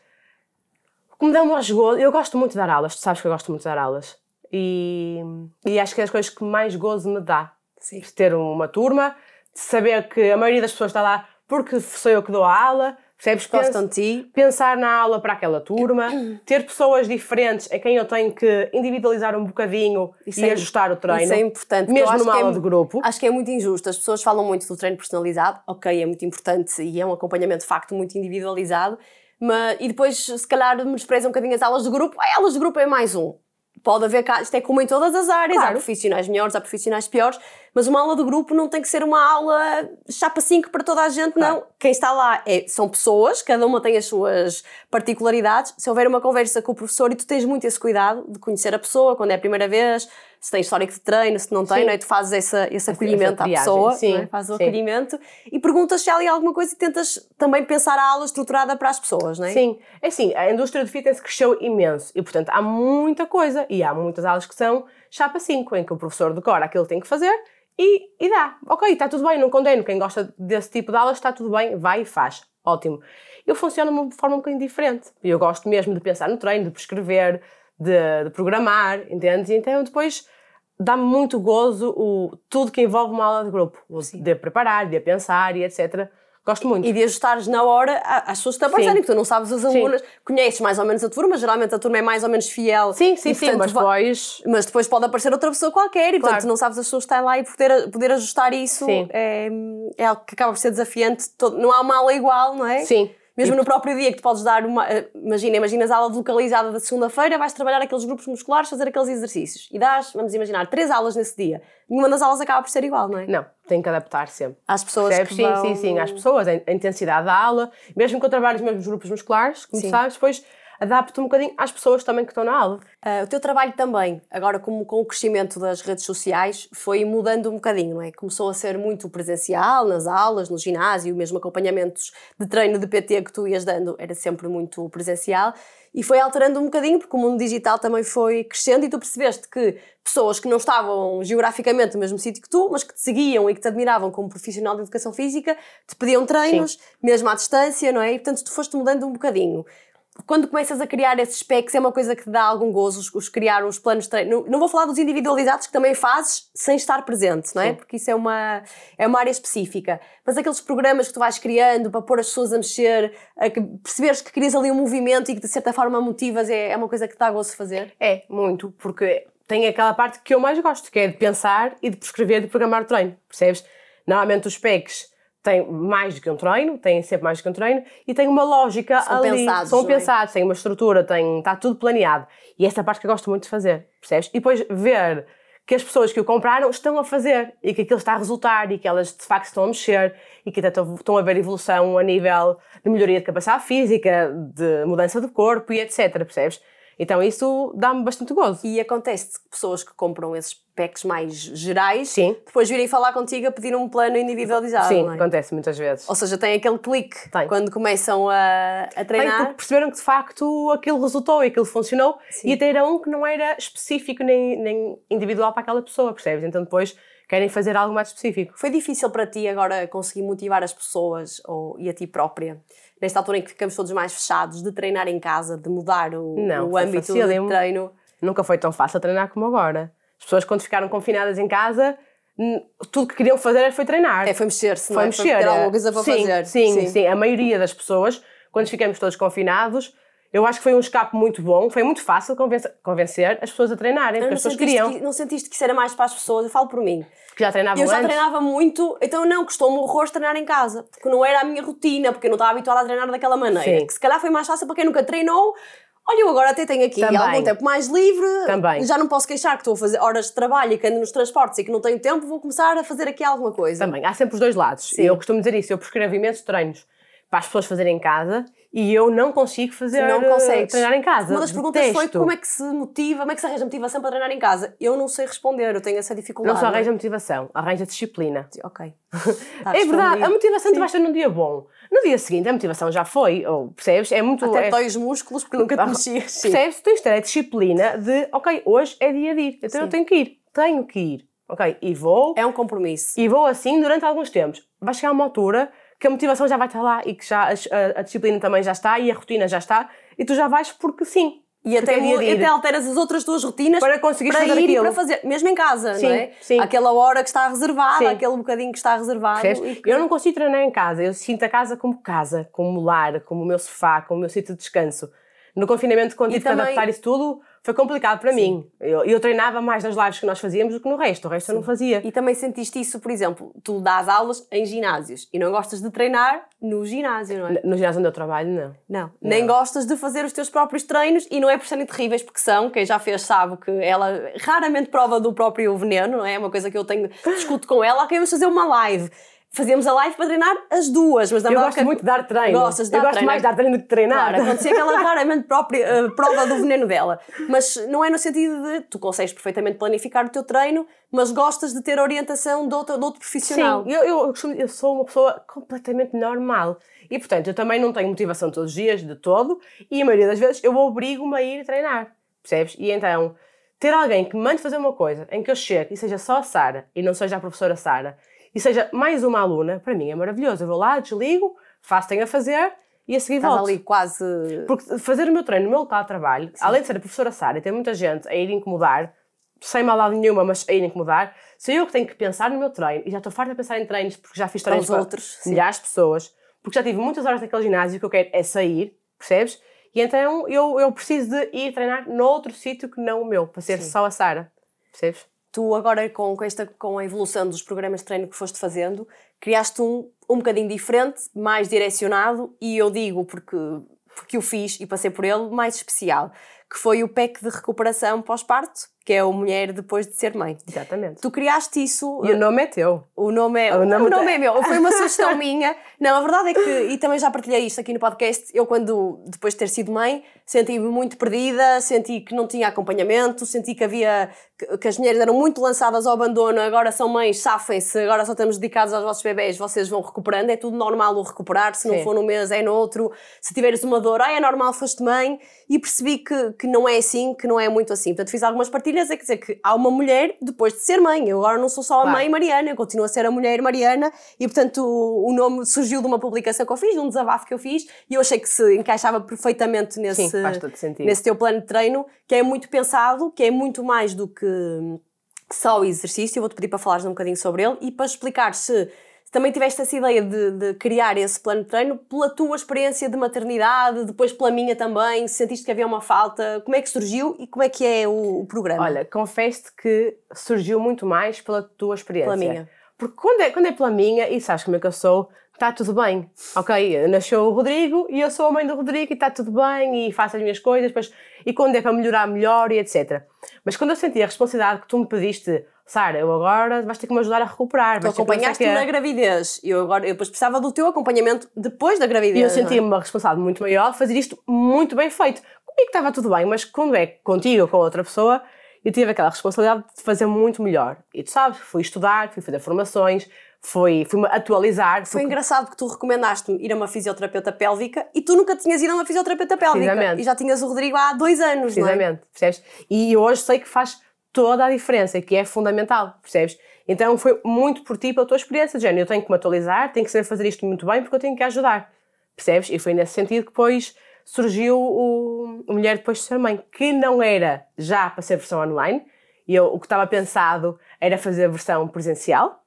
o que me dá mais gozo, eu gosto muito de dar aulas, tu sabes que eu gosto muito de dar aulas. E, e acho que é as coisas que mais gozo me dá. Sim. De ter uma turma, de saber que a maioria das pessoas está lá porque sou eu que dou a aula, percebes? Gostam de ti. pensar na aula para aquela turma, ter pessoas diferentes a quem eu tenho que individualizar um bocadinho Isso e é- ajustar o treino. Isso é importante. Mesmo numa é aula mu- de grupo. Acho que é muito injusto. As pessoas falam muito do treino personalizado, ok, é muito importante e é um acompanhamento de facto muito individualizado, mas, e depois se calhar menosprezam um bocadinho as aulas de grupo. Ah, aulas de grupo é mais um. Pode haver, ca- isto é como em todas as áreas, há Claro. profissionais melhores, há profissionais piores, mas uma aula de grupo não tem que ser uma aula chapa 5 para toda a gente, Claro. não. Quem está lá é- são pessoas, cada uma tem as suas particularidades. Se houver uma conversa com o professor e tu tens muito esse cuidado de conhecer a pessoa quando é a primeira vez, se tem histórico de treino, se não tem, Sim. não é? tu fazes essa, esse acolhimento à pessoa, sim, é? fazes o sim. acolhimento e perguntas se há ali alguma coisa e tentas também pensar a aula estruturada para as pessoas, não é? Sim, é assim, a indústria do fitness cresceu imenso e, portanto, há muita coisa e há muitas aulas que são chapa 5, em que o professor decora aquilo que tem que fazer e, e dá. Ok, está tudo bem, não condeno. Quem gosta desse tipo de aulas está tudo bem, vai e faz. Ótimo. Eu funciono de uma forma um bocadinho diferente. Eu gosto mesmo de pensar no treino, de prescrever, de, de programar, entendes? E então depois dá-me muito gozo o, tudo que envolve uma aula de grupo. O de preparar, de pensar e etc. Gosto muito. E de ajustares na hora às pessoas que te aparecerem, porque tu não sabes as alunas, conheces mais ou menos a turma, geralmente a turma é mais ou menos fiel. Sim, sim, e, sim, portanto, mas depois Mas depois pode aparecer outra pessoa qualquer e, portanto, Claro. tu não sabes as pessoas que estão lá e poder, poder ajustar isso Sim. é, é algo que acaba por ser desafiante. Todo- não há uma aula igual, não é? Sim. Mesmo no próprio dia que tu podes dar uma. eh, Imagina, imaginas a aula localizada da segunda-feira, vais trabalhar aqueles grupos musculares, fazer aqueles exercícios. E dás, vamos imaginar, três aulas nesse dia. Nenhuma das aulas acaba por ser igual, não é? Não, tem que adaptar sempre. Às pessoas Percebes? que Sim, vão... sim, sim. Às pessoas, a intensidade da aula, mesmo que eu trabalhe os mesmos grupos musculares, como Sim. sabes, depois adapto um bocadinho às pessoas também que estão na aula. Ah, o teu trabalho também, agora como com o crescimento das redes sociais, foi mudando um bocadinho, não é? Começou a ser muito presencial, nas aulas, no ginásio, mesmo acompanhamentos de treino de PT que tu ias dando era sempre muito presencial e foi alterando um bocadinho porque o mundo digital também foi crescendo e tu percebeste que pessoas que não estavam geograficamente no mesmo sítio que tu, mas que te seguiam e que te admiravam como profissional de educação física, te pediam treinos, mesmo à distância, não é? E portanto tu foste mudando um bocadinho quando começas a criar esses specs é uma coisa que te dá algum gozo, os, os criar os planos de treino. Não, não vou falar dos individualizados que também fazes sem estar presente, não é? Sim. Porque isso é uma, é uma área específica. Mas aqueles programas que tu vais criando para pôr as pessoas a mexer, a que perceberes que crias ali um movimento e que de certa forma motivas, é, é uma coisa que te dá gozo fazer. É, muito, porque tem aquela parte que eu mais gosto, que é de pensar e de prescrever e de programar o treino, percebes? Normalmente os PECs têm mais do que um treino, têm sempre mais do que um treino e têm uma lógica São ali. pensados, São é? pensados, têm uma estrutura, têm, está tudo planeado. E essa é parte que eu gosto muito de fazer, percebes? E depois ver que as pessoas que o compraram estão a fazer e que aquilo está a resultar e que elas de facto estão a mexer e que até estão, a ver evolução a nível de melhoria de capacidade física, de mudança do corpo e etc, percebes? Então isso dá-me bastante gozo. E acontece que pessoas que compram esses packs mais gerais Sim. depois virem falar contigo a pedir um plano individualizado. Sim, é? acontece muitas vezes. Ou seja, tem aquele clique Tem. quando começam a, a Tem, treinar. porque perceberam que de facto aquilo resultou e aquilo funcionou Sim. e até era um que não era específico nem, nem individual para aquela pessoa, percebes? Então depois querem fazer algo mais específico. Foi difícil para ti agora conseguir motivar as pessoas ou, e a ti própria, nesta altura em que ficamos todos mais fechados, de treinar em casa, de mudar o, Não, o foi âmbito do facílimo. treino? Nunca foi tão fácil treinar como agora. As pessoas quando ficaram confinadas em casa, tudo que queriam fazer foi treinar. É, foi mexer-se, não foi é? mexer. ter é. alguma coisa para sim, fazer. Sim, sim, A maioria das pessoas, quando ficamos todos confinados, eu acho que foi um escape muito bom, foi muito fácil convencer, convencer as pessoas a treinarem, Não, porque as pessoas sentiste queriam, que, não sentiste que isso era mais para as pessoas? Eu falo por mim. que já treinavam Eu já antes. treinava muito, então não, custou-me horror treinar em casa, porque não era a minha rotina, porque eu não estava habituada a treinar daquela maneira. Sim. Que se calhar foi mais fácil para quem nunca treinou, Olha, eu agora até tenho aqui Também. algum tempo mais livre. Também. Já não posso queixar que estou a fazer horas de trabalho e que ando nos transportes e que não tenho tempo, vou começar a fazer aqui alguma coisa. Também, há sempre os dois lados. Sim. Eu costumo dizer isso, eu prescrevo imensos treinos para as pessoas fazerem em casa e eu não consigo fazer não eh, consegues. treinar em casa. Uma das perguntas foi Detesto. como é que se motiva, como é que se arranja motivação para treinar em casa? Eu não sei responder, eu tenho essa dificuldade. Não só arranja motivação, arranja disciplina. Ok. é verdade, a motivação tu vais ter num dia bom. No dia seguinte a motivação já foi, ou, percebes? É muito... Até é, dói os músculos porque nunca te mexias. Sim. Percebes? Tu tens de ter a disciplina de, ok, hoje é dia de ir, então Sim. eu tenho que ir, tenho que ir, ok? E vou, É um compromisso. e vou assim durante alguns tempos. Vai chegar uma altura que a motivação já vai estar lá e que já a, a- disciplina também já está e a rotina já está e tu já vais porque sim. E até, é até alteras as outras tuas rotinas Para conseguires para fazer ir aquilo. para fazer, mesmo em casa, Sim, não é? sim. Aquela hora que está reservada, Sim. aquele bocadinho que está reservado. Que- Eu não consigo treinar em casa, eu sinto a casa como casa, como lar, como o meu sofá, como o meu sítio de descanso. No confinamento, quando E tive que também- adaptar isso tudo, foi complicado para mim. Eu, eu treinava mais nas lives que nós fazíamos do que no resto, o resto eu não fazia. E também sentiste isso, por exemplo, tu dás aulas em ginásios e não gostas de treinar no ginásio, não é? No ginásio onde eu trabalho, não. Não. Nem gostas de fazer os teus próprios treinos e não é por serem terríveis, porque são, quem já fez sabe que ela raramente prova do próprio veneno, não é? É uma coisa que eu tenho, discuto com ela, ok, vamos fazer uma live. Fazemos a live para treinar as duas, mas na Eu gosto muito de dar treino. Gostas de eu dar gosto treino. mais de dar treino do que treinar. Claro, acontecia que ela raramente própria, eh, prova do veneno dela. Mas não é no sentido de tu consegues perfeitamente planificar o teu treino, mas gostas de ter orientação de outro, de outro profissional. Sim, eu, eu, eu sou uma pessoa completamente normal. E, portanto, eu também não tenho motivação todos os dias, de todo, e a maioria das vezes eu obrigo-me a ir treinar. Percebes? E então, ter alguém que me mande fazer uma coisa em que eu chegue e seja só a Sara e não seja a professora Sara e seja mais uma aluna, para mim é maravilhoso. Eu vou lá, desligo, faço, tenho a fazer e a seguir Estás volto. ali quase. Porque fazer o meu treino no meu local de trabalho, além de ser a professora Sara e ter muita gente a ir incomodar, sem maldade nenhuma, mas a ir incomodar, sou eu que tenho que pensar no meu treino e já estou farta de pensar em treinos porque já fiz treinos os para outros, sim. milhares de pessoas, porque já tive muitas horas naquele ginásio que eu quero é sair, percebes? E então eu, eu preciso de ir treinar noutro sítio que não o meu, para ser só a Sara, percebes? Tu agora com, com, esta, com a evolução dos programas de treino que foste fazendo, criaste um, um bocadinho diferente, mais direcionado e eu digo porque, porque o fiz e passei por ele, mais especial, que foi o PEC de recuperação pós-parto, que é o Mulher Depois de Ser Mãe. Exatamente. Tu criaste isso... E o nome é teu. O nome é, O o nome nome, tá- é meu, foi uma sugestão minha. Não, a verdade é que, e também já partilhei isto aqui no podcast, eu quando, depois de ter sido mãe, senti-me muito perdida, senti que não tinha acompanhamento, senti que havia, que, que as mulheres eram muito lançadas ao abandono, agora são mães, safem-se, agora só estamos dedicados aos vossos bebés, vocês vão recuperando, é tudo normal o recuperar, se não Sim. for num mês é no outro, se tiveres uma dor, ah, é normal, foste mãe, e percebi que, que não é assim, que não é muito assim. Portanto, fiz algumas é quer dizer que há uma mulher depois de ser mãe, eu agora não sou só a Claro. mãe Mariana, eu continuo a ser a mulher Mariana e portanto o, o nome surgiu de uma publicação que eu fiz, de um desabafo que eu fiz e eu achei que se encaixava perfeitamente nesse, Sim, nesse teu plano de treino, que é muito pensado, que é muito mais do que só o exercício, eu vou-te pedir para falares um bocadinho sobre ele e para explicar se também tiveste essa ideia de, de criar esse plano de treino pela tua experiência de maternidade, depois pela minha também, se sentiste que havia uma falta, como é que surgiu e como é que é o, o programa? Olha, confesso-te que surgiu muito mais pela tua experiência. Pela minha. Porque quando é, quando é pela minha, e sabes como é que eu sou, está tudo bem. Ok, nasceu o Rodrigo e eu sou a mãe do Rodrigo e está tudo bem e faço as minhas coisas, depois, e quando é para melhorar, melhor e etc. Mas quando eu senti a responsabilidade que tu me pediste, Sara, eu agora vais ter que me ajudar a recuperar. Tu vais ter que não sei acompanhaste quê." na gravidez. Eu agora eu depois precisava do teu acompanhamento depois da gravidez. E eu é? sentia-me uma responsabilidade muito maior de fazer isto muito bem feito. Comigo estava tudo bem, mas quando é contigo ou com outra pessoa, eu tive aquela responsabilidade de fazer muito melhor. E tu sabes, fui estudar, fui fazer formações, fui, fui-me atualizar. Foi porque- engraçado que tu recomendaste-me ir a uma fisioterapeuta pélvica e tu nunca tinhas ido a uma fisioterapeuta pélvica. Precisamente. E já tinhas o Rodrigo há dois anos, não é? Precisamente, percebes? E hoje sei que faz toda a diferença, que é fundamental, percebes? Então foi muito por ti, pela tua experiência, de género, eu tenho que me atualizar, tenho que saber fazer isto muito bem porque eu tenho que ajudar, percebes? E foi nesse sentido que depois surgiu o, o Mulher Depois de Ser Mãe, que não era já para ser versão online, e eu, o que estava pensado era fazer a versão presencial,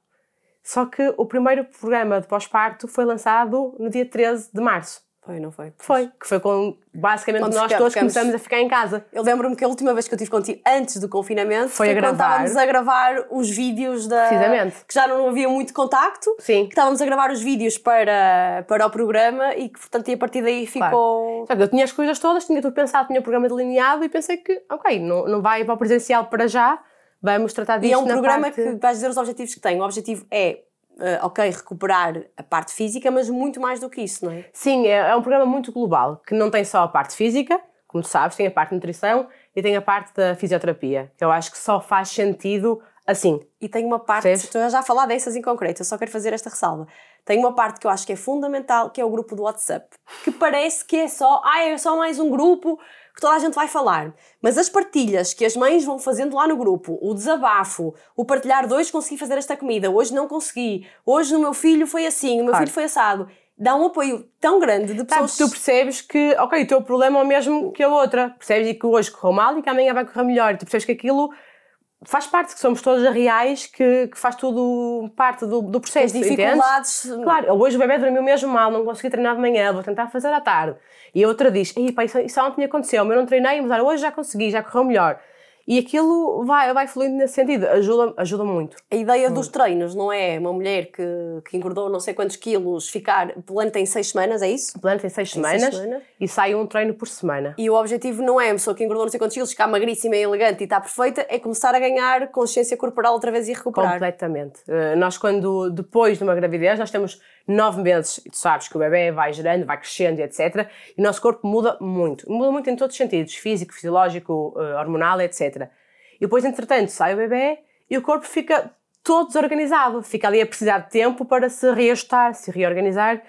só que o primeiro programa de pós-parto foi lançado no dia 13 de março. Foi, não foi? Foi. Que foi com, basicamente, Quando nós todos ficamos- começamos a ficar em casa. Eu lembro-me que a última vez que eu tive contigo, antes do confinamento, Foi a quando gravar. estávamos a gravar os vídeos da. Precisamente. Que já não havia muito contacto. Sim. Que estávamos a gravar os vídeos para, para o programa e que, portanto, a partir daí ficou. Que eu tinha as coisas todas, tinha tudo pensado, tinha o programa delineado e pensei que, ok, não, não vai para o presencial para já, vamos tratar disso E é um programa parte... que vais dizer os objetivos que tem. O objetivo é, eh, ok, recuperar a parte física, mas muito mais do que isso, não é? Sim, é, é um programa muito global, que não tem só a parte física, como tu sabes, tem a parte de nutrição e tem a parte da fisioterapia, que eu acho que só faz sentido assim. E tem uma parte, estou já a falar dessas em concreto, eu só quero fazer esta ressalva. Tem uma parte que eu acho que é fundamental, que é o grupo do WhatsApp, que parece que é só, ah, é só mais um grupo que toda a gente vai falar. Mas as partilhas que as mães vão fazendo lá no grupo, o desabafo, o partilhar de hoje consegui fazer esta comida, hoje não consegui, hoje o meu filho foi assim, o meu Claro. filho foi assado, dá um apoio tão grande de pessoas... Sabes, tu percebes que, ok, o teu problema é o mesmo que a outra, percebes? Que hoje correu mal e que amanhã vai correr melhor. E tu percebes que aquilo faz parte, que somos todos reais, que, que faz tudo parte do, do processo, as dificuldades... Claro, hoje o bebê dormiu mesmo mal, não consegui treinar de manhã, vou tentar fazer à tarde. E a outra diz, Ei, pá, isso, isso ontem aconteceu, mas eu não treinei, mas hoje já consegui, já correu melhor. E aquilo vai, vai fluindo nesse sentido, ajuda, ajuda muito. A ideia dos treinos não é uma mulher que, que engordou não sei quantos quilos ficar, o plano tem seis semanas, é isso? O plano tem seis Tem semanas seis semanas. e sai um treino por semana. E o objetivo não é a pessoa que engordou não sei quantos quilos, ficar magríssima e elegante e está perfeita, é começar a ganhar consciência corporal outra vez e recuperar. Completamente. Uh, nós, quando, depois de uma gravidez, nós temos nove meses, tu sabes que o bebê vai gerando, vai crescendo etc. E o nosso corpo muda muito. Muda muito em todos os sentidos, físico, fisiológico, uh, hormonal, etc. E depois, entretanto, sai o bebê e o corpo fica todo desorganizado. Fica ali a precisar de tempo para se reajustar, se reorganizar.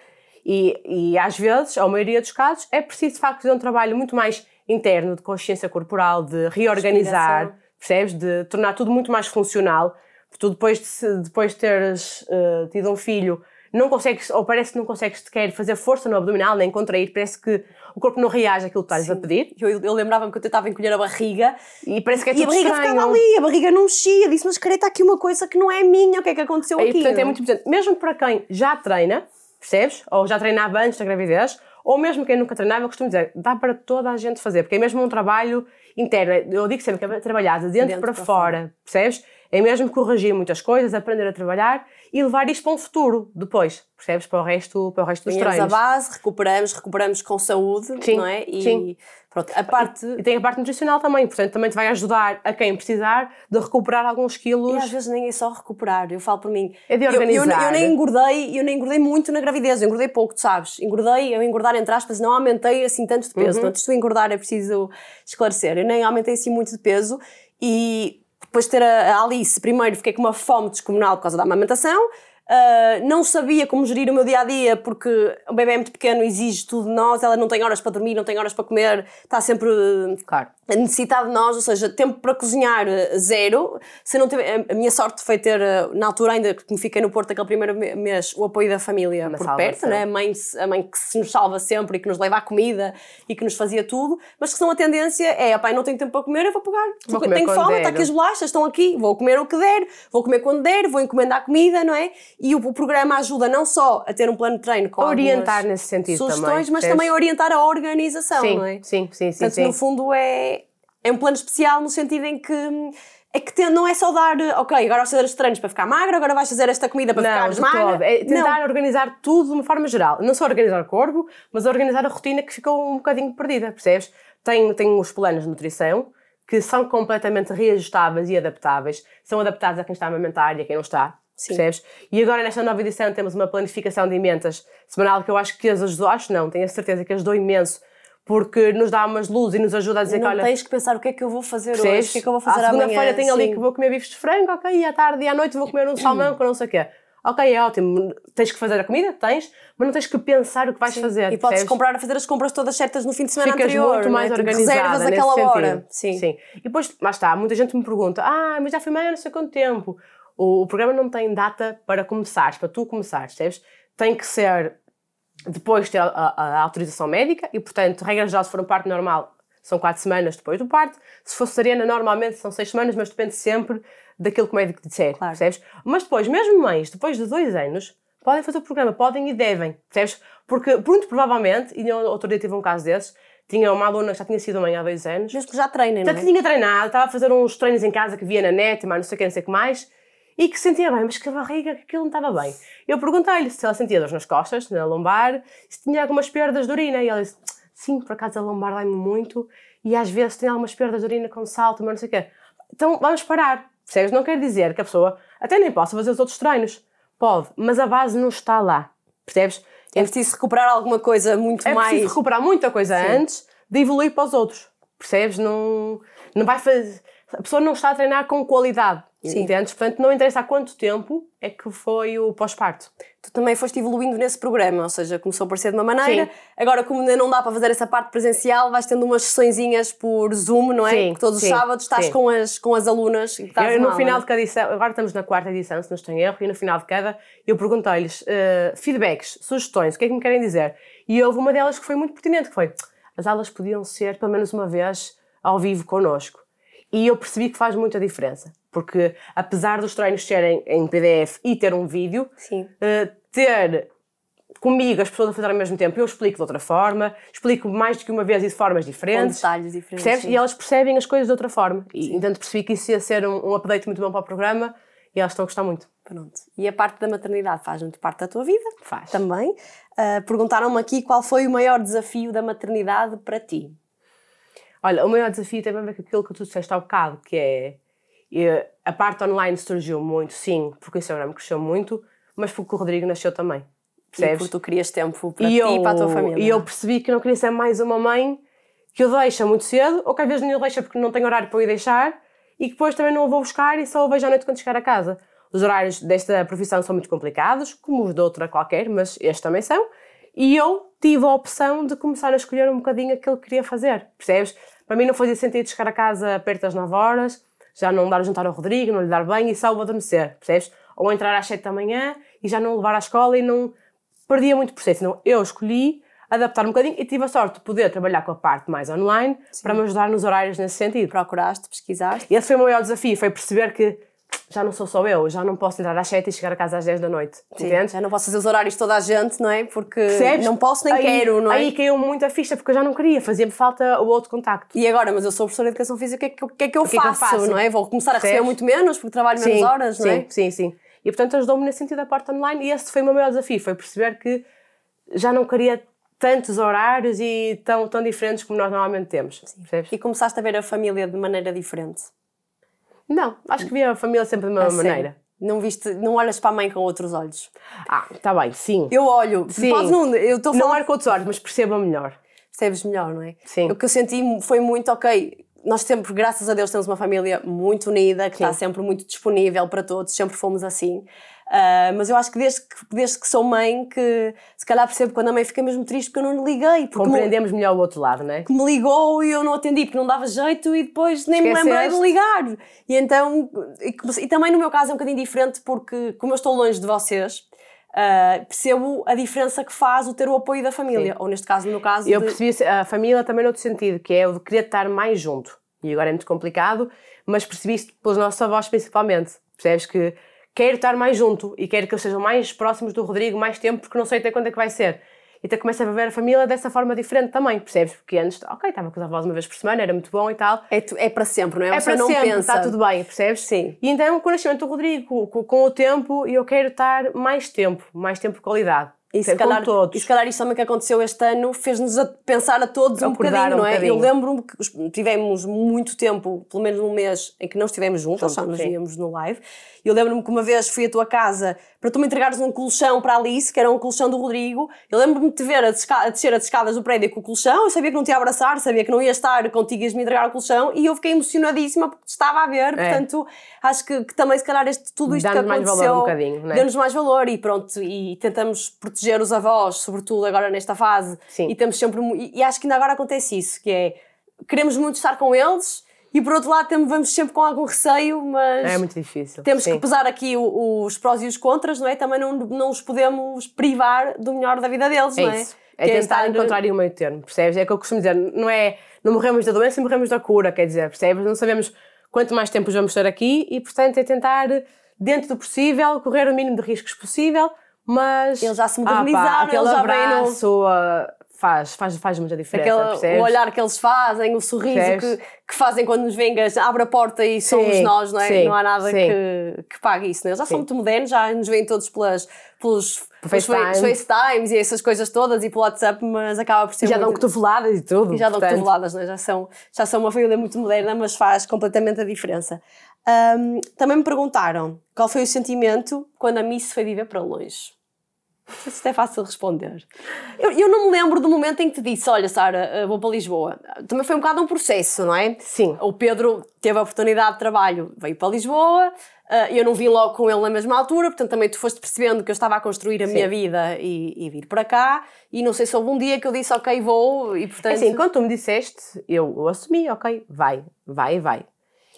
E, e às vezes, ou a maioria dos casos, é preciso de facto fazer um trabalho muito mais interno, de consciência corporal, de reorganizar, percebes? De tornar tudo muito mais funcional. Porque tu depois de, depois de teres eh, tido um filho, não consegues, ou parece que não consegues sequer fazer força no abdominal, nem contrair, parece que o corpo não reage àquilo que estás a pedir. Eu, eu lembrava-me que eu tentava encolher a barriga E parece que é e a tudo barriga estranho. ficava ali, a barriga não mexia. Disse, mas careta, aqui uma coisa que não é minha, o que é que aconteceu E, aqui? portanto, é muito importante, mesmo para quem já treina, percebes? Ou já treinava antes da gravidez, ou mesmo quem nunca treinava, eu costumo dizer, dá para toda a gente fazer, porque é mesmo um trabalho interno. Eu digo sempre que é trabalhar de dentro, Dentro para, para fora, percebes? É mesmo corrigir muitas coisas, aprender a trabalhar e levar isto para um futuro depois, percebes? Para o resto, para o resto dos Ganhamos a treinos. base, recuperamos, recuperamos com saúde, Sim, não é? E sim. pronto, a parte... E tem a parte nutricional também, portanto também te vai ajudar a quem precisar de recuperar alguns E quilos. às vezes nem é só recuperar, eu falo por mim. É de Eu- Eu, organizar. eu, nem engordei, eu nem engordei muito na gravidez, eu engordei pouco, tu sabes? Engordei, eu engordar entre aspas, não aumentei assim tanto de peso. Uhum. Portanto, isto de engordar é preciso esclarecer. Eu nem aumentei assim muito de peso e depois de ter a a Alice, primeiro fiquei com uma fome descomunal por causa da amamentação. Ah, não sabia como gerir o meu dia a dia porque o bebê é muito pequeno, exige tudo de nós, ela não tem horas para dormir, não tem horas para comer, está sempre Claro. a necessidade de nós, ou seja, tempo para cozinhar eh, zero. Se não tiver, a- a minha sorte foi ter, eh, na altura ainda que me fiquei no Porto aquele primeiro me- mês, o apoio da família Uma por perto, né? a, mãe, a mãe que se nos salva sempre e que nos leva à comida e que nos fazia tudo, mas que senão a tendência é, pai, não tenho tempo para comer, eu vou pegar, Vou tenho fome, der. está aqui as bolachas, estão aqui, vou comer o que der, vou comer quando der, vou encomendar comida, não é? E o, o programa ajuda não só a ter um plano de treino com Orientar nesse sentido sugestões, também. mas percebes? também orientar a organização, sim, não é? sim, sim, sim, Portanto, sim. no fundo, é, é um plano especial no sentido em que é que te- não é só dar, ok, agora vais fazer os treinos para ficar magro, agora vais fazer esta comida para Não, ficares magra. todo. É tentar Não. organizar tudo de uma forma geral. Não só organizar o corpo, mas organizar a rotina que ficou um bocadinho perdida, percebes? Tem, tem os planos de nutrição que são completamente reajustáveis e adaptáveis. São adaptados a quem está a amamentar e a quem não está. Sim. Percebes? E agora, nesta nova edição, temos uma planificação de emendas semanal que eu acho que as ajudou, acho não, tenho a certeza que ajudou imenso, porque nos dá umas luzes e nos ajuda a dizer não que, olha, tens que pensar o que é que eu vou fazer hoje, Percebes? o que é que eu vou fazer à amanhã. segunda-feira tenho ali sim. que vou comer bifes de frango, ok, e à tarde e à noite vou comer um salmão com não sei o quê. Ok, é ótimo. Tens que fazer a comida? Tens, mas não tens que pensar o que vais fazer. E podes percebes? comprar, fazer as compras todas certas no fim de semana Ficas anterior. muito mais não é? Tipo, organizada Reservas aquela sentido. hora. Sim. E depois, lá está, muita gente me pergunta, ah, mas já foi mãe há não sei quanto tempo. O, o programa não tem data para começares, para tu começares, percebes? Tem que ser depois de ter a, a- a autorização médica e, portanto, regra geral, se for um parto normal, são quatro semanas depois do parto. Se for cesariana, normalmente são seis semanas, mas depende sempre daquilo que o médico te disser, Claro. percebes? Mas depois, mesmo mães, depois de dois anos, podem fazer o programa, podem e devem, percebes? Porque, muito provavelmente, e outro dia tive um caso desses, tinha uma aluna que já tinha sido mãe há dois anos. Mesmo que já treinem, não Já é? tinha treinado, estava a fazer uns treinos em casa que via na net, mas não sei o que, não sei o que mais, e que sentia bem, mas que a barriga, que aquilo não estava bem. Eu perguntei-lhe se ela sentia dores nas costas, na lombar, se tinha algumas perdas de urina, e ela disse, sim, por acaso a lombar dói-me muito, e às vezes tem algumas perdas de urina com salto, mas não sei o quê. Então vamos parar, percebes? Não quer dizer que a pessoa até nem possa fazer os outros treinos. Pode, mas a base não está lá, percebes? É preciso recuperar alguma coisa muito É mais. preciso recuperar muita coisa Sim. antes de evoluir para os outros. Percebes? Não, não vai fazer. A pessoa não está a treinar com qualidade. Sim. Entendes? Portanto, não interessa há quanto tempo é que foi o pós-parto. Tu também foste evoluindo nesse programa, ou seja, começou a parecer de uma maneira, Sim. agora como ainda não dá para fazer essa parte presencial, vais tendo umas sessõezinhas por Zoom, não é? Sim, Que todos sim, os sábados estás com as, com as alunas e Eu, no uma final de cada edição, agora estamos na quarta edição, se não estou em erro, e no final de cada, eu perguntei-lhes eh, feedbacks, sugestões, o que é que me querem dizer? E houve uma delas que foi muito pertinente, que foi, as aulas podiam ser pelo menos uma vez ao vivo connosco. E eu percebi que faz muita diferença, porque apesar dos treinos serem em PDF e ter um vídeo, eh, ter comigo as pessoas a fazer ao mesmo tempo, eu explico de outra forma, explico mais do que uma vez e de formas Com diferentes. detalhes diferentes. Percebes? sim. E elas percebem as coisas de outra forma. E então percebi que isso ia ser um, um update muito bom para o programa e elas estão a gostar muito. Pronto. E a parte da maternidade faz muito parte da tua vida? Faz. Também. Ah, Perguntaram-me aqui qual foi o maior desafio da maternidade para ti. Olha, o maior desafio tem a ver com aquilo que tu disseste há bocado, que é eh, a parte online surgiu muito, sim, porque o Instagram cresceu muito, mas porque o Rodrigo nasceu também. E Percebes? porque tu querias tempo para e ti eu, e para a tua família. E eu percebi que não queria ser mais uma mãe que o deixa muito cedo, ou que às vezes não o deixa porque não tem horário para o deixar, e que depois também não o vou buscar e só o vejo à noite quando chegar a casa. Os horários desta profissão são muito complicados, como os de outra qualquer, mas estes também são. E eu tive a opção de começar a escolher um bocadinho aquilo que queria fazer, percebes? Para mim não fazia sentido chegar a casa perto das 9 horas, já não dar o jantar ao Rodrigo, não lhe dar bem e só o adormecer, percebes? Ou entrar às 7 da manhã e já não levar à escola e não perdia muito processo. Então eu escolhi adaptar um bocadinho e tive a sorte de poder trabalhar com a parte mais online para me ajudar nos horários nesse sentido. Procuraste, pesquisaste. E esse foi o maior desafio, foi perceber que já não sou só eu, já não posso entrar às 7 e chegar a casa às 10 da noite, Sim, entendes? Já não posso fazer os horários de toda a gente, não é? Porque Percebes? não posso nem aí, quero, não é? Aí caiu muito a ficha, porque eu já não queria, fazia-me falta o outro contacto. E agora, mas eu sou professora de Educação Física, o que é que, o que, é que eu que é que eu faço, faço? não é? Vou começar a receber Percebes? muito menos, porque trabalho menos horas, não sim, é? sim, sim. E portanto ajudou-me nesse sentido a parte online e esse foi o meu maior desafio, foi perceber que já não queria tantos horários e tão, tão diferentes como nós normalmente temos. Percebes? E começaste a ver a família de maneira diferente. Não, acho que via a família sempre da mesma A sério. maneira. Não viste, não olhas para a mãe com outros olhos. Ah, está bem, sim. Eu olho, Sim. não, eu estou a não falar, olho com outros olhos, mas perceba melhor. percebes melhor, não é? Sim. O que eu senti foi muito, ok, nós sempre, graças a Deus, temos uma família muito unida, que está Sim. sempre muito disponível para todos, sempre fomos assim. Ah, mas eu acho que desde, que desde que sou mãe, que se calhar percebo quando a mãe fica mesmo triste porque eu não lhe liguei. Porque me, Compreendemos melhor o outro lado, não é? que me ligou e eu não atendi porque não dava jeito e depois nem me lembrei de Esqueceste. ligar. E então, e, e também no meu caso é um bocadinho diferente porque, como eu estou longe de vocês, ah, percebo a diferença que faz o ter o apoio da família. Ou neste caso, no meu caso, Eu de- percebi a família também noutro sentido, que é o de querer estar mais junto. E agora é muito complicado, mas percebi isso pelos nossos avós principalmente. Percebes que quero estar mais junto e quero que eles sejam mais próximos do Rodrigo mais tempo porque não sei até quando é que vai ser. Então começa a ver a família dessa forma diferente também, percebes? Porque antes, ok, estava com os avós uma vez por semana, era muito bom e tal. é, tu- é para sempre, não é? É para não sempre, pensa. está tudo bem, percebes? Sim. E então, com o nascimento do Rodrigo, com, com o tempo, eu quero estar mais tempo, mais tempo de qualidade. E se, calhar, todos. e se calhar isso também que aconteceu este ano fez-nos pensar a todos um bocadinho, um não é? Eu lembro-me que os- tivemos muito tempo, pelo menos um mês, em que não estivemos juntos, só nos víamos no live. Eu lembro-me que uma vez fui à tua casa para tu me entregares um colchão para a Alice, que era um colchão do Rodrigo. Eu lembro-me de te ver a, a descer as escadas do prédio com o colchão, eu sabia que não te ia abraçar, sabia que não ia estar contigo e ias me entregar o colchão, e eu fiquei emocionadíssima porque estava a ver. Portanto, acho que, que também, se calhar, este, tudo isto que É. Dá-nos mais aconteceu valor um bocadinho, não é? deu-nos mais valor e pronto, e tentamos proteger os avós, sobretudo agora nesta fase. Sim. E temos sempre e, e acho que ainda agora acontece isso, que é queremos muito estar com eles e por outro lado temos, vamos sempre com algum receio, mas É muito difícil. temos sim. que pesar aqui o- os prós e os contras, não é? Também não, não os podemos privar do melhor da vida deles, É não é? isso. É Que tentar estar- encontrar aí um meio termo, percebes? É o que eu costumo dizer, não é não morremos da doença, morremos da cura, quer dizer, percebes? Não sabemos quanto mais tempo vamos estar aqui e, portanto, é tentar, dentro do possível, correr o mínimo de riscos possível, mas. Eles já se ah, pá, modernizaram, eles já vêm no- abraço ah, faz, faz, faz muita diferença. Aquele, percebes? o olhar que eles fazem, o sorriso que, que fazem quando nos vengas, abre a porta e somos Sim, nós, não é? sim, não há nada sim. que, que pague isso. Né? Eles já são muito modernos, já nos veem todos pelas, pelos, pelos FaceTime. face- FaceTimes e essas coisas todas e pelo WhatsApp, mas acaba por ser E já dão cotoveladas e tudo. e já dão portanto, cotoveladas, não é? já, são, já são uma família muito moderna, mas faz completamente a diferença. Ahm, também me perguntaram qual foi o sentimento quando a Miss foi viver para longe. Isto é fácil de responder. Eu, eu não me lembro do momento em que te disse: Olha, Sara, eh, vou para Lisboa. Também foi um bocado um processo, não é? Sim. O Pedro teve a oportunidade de trabalho, veio para Lisboa. eh, Eu não vim logo com ele na mesma altura, portanto também tu foste percebendo que eu estava a construir a Sim. minha vida e, e vir para cá. E não sei se houve um dia que eu disse, ok, vou, e portanto. É assim, quando tu me disseste, eu, eu assumi, ok, vai, vai, vai.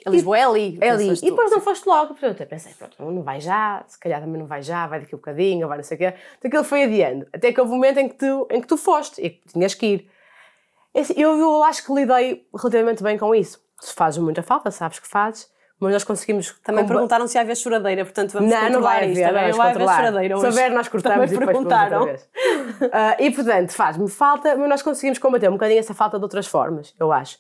A Lisboa é ali. É ali. E tu. depois não foste logo, portanto, eu pensei, pronto, não vai já, se calhar também não vai já, vai daqui a bocadinho, vai não sei o quê. Então aquilo foi adiando. Até que houve um momento em que tu, em que tu foste e que tinhas que ir. É assim, Eu, eu acho que lidei relativamente bem com isso. Se fazes muita falta, sabes que fazes, mas nós conseguimos. Também comba- perguntaram se havia choradeira, portanto vamos Não, não vai haver, vamos não vai haver choradeira Se hoje. houver, nós cortamos Também e perguntaram. Ah, e portanto, faz-me falta, mas nós conseguimos combater um bocadinho essa falta de outras formas, eu acho.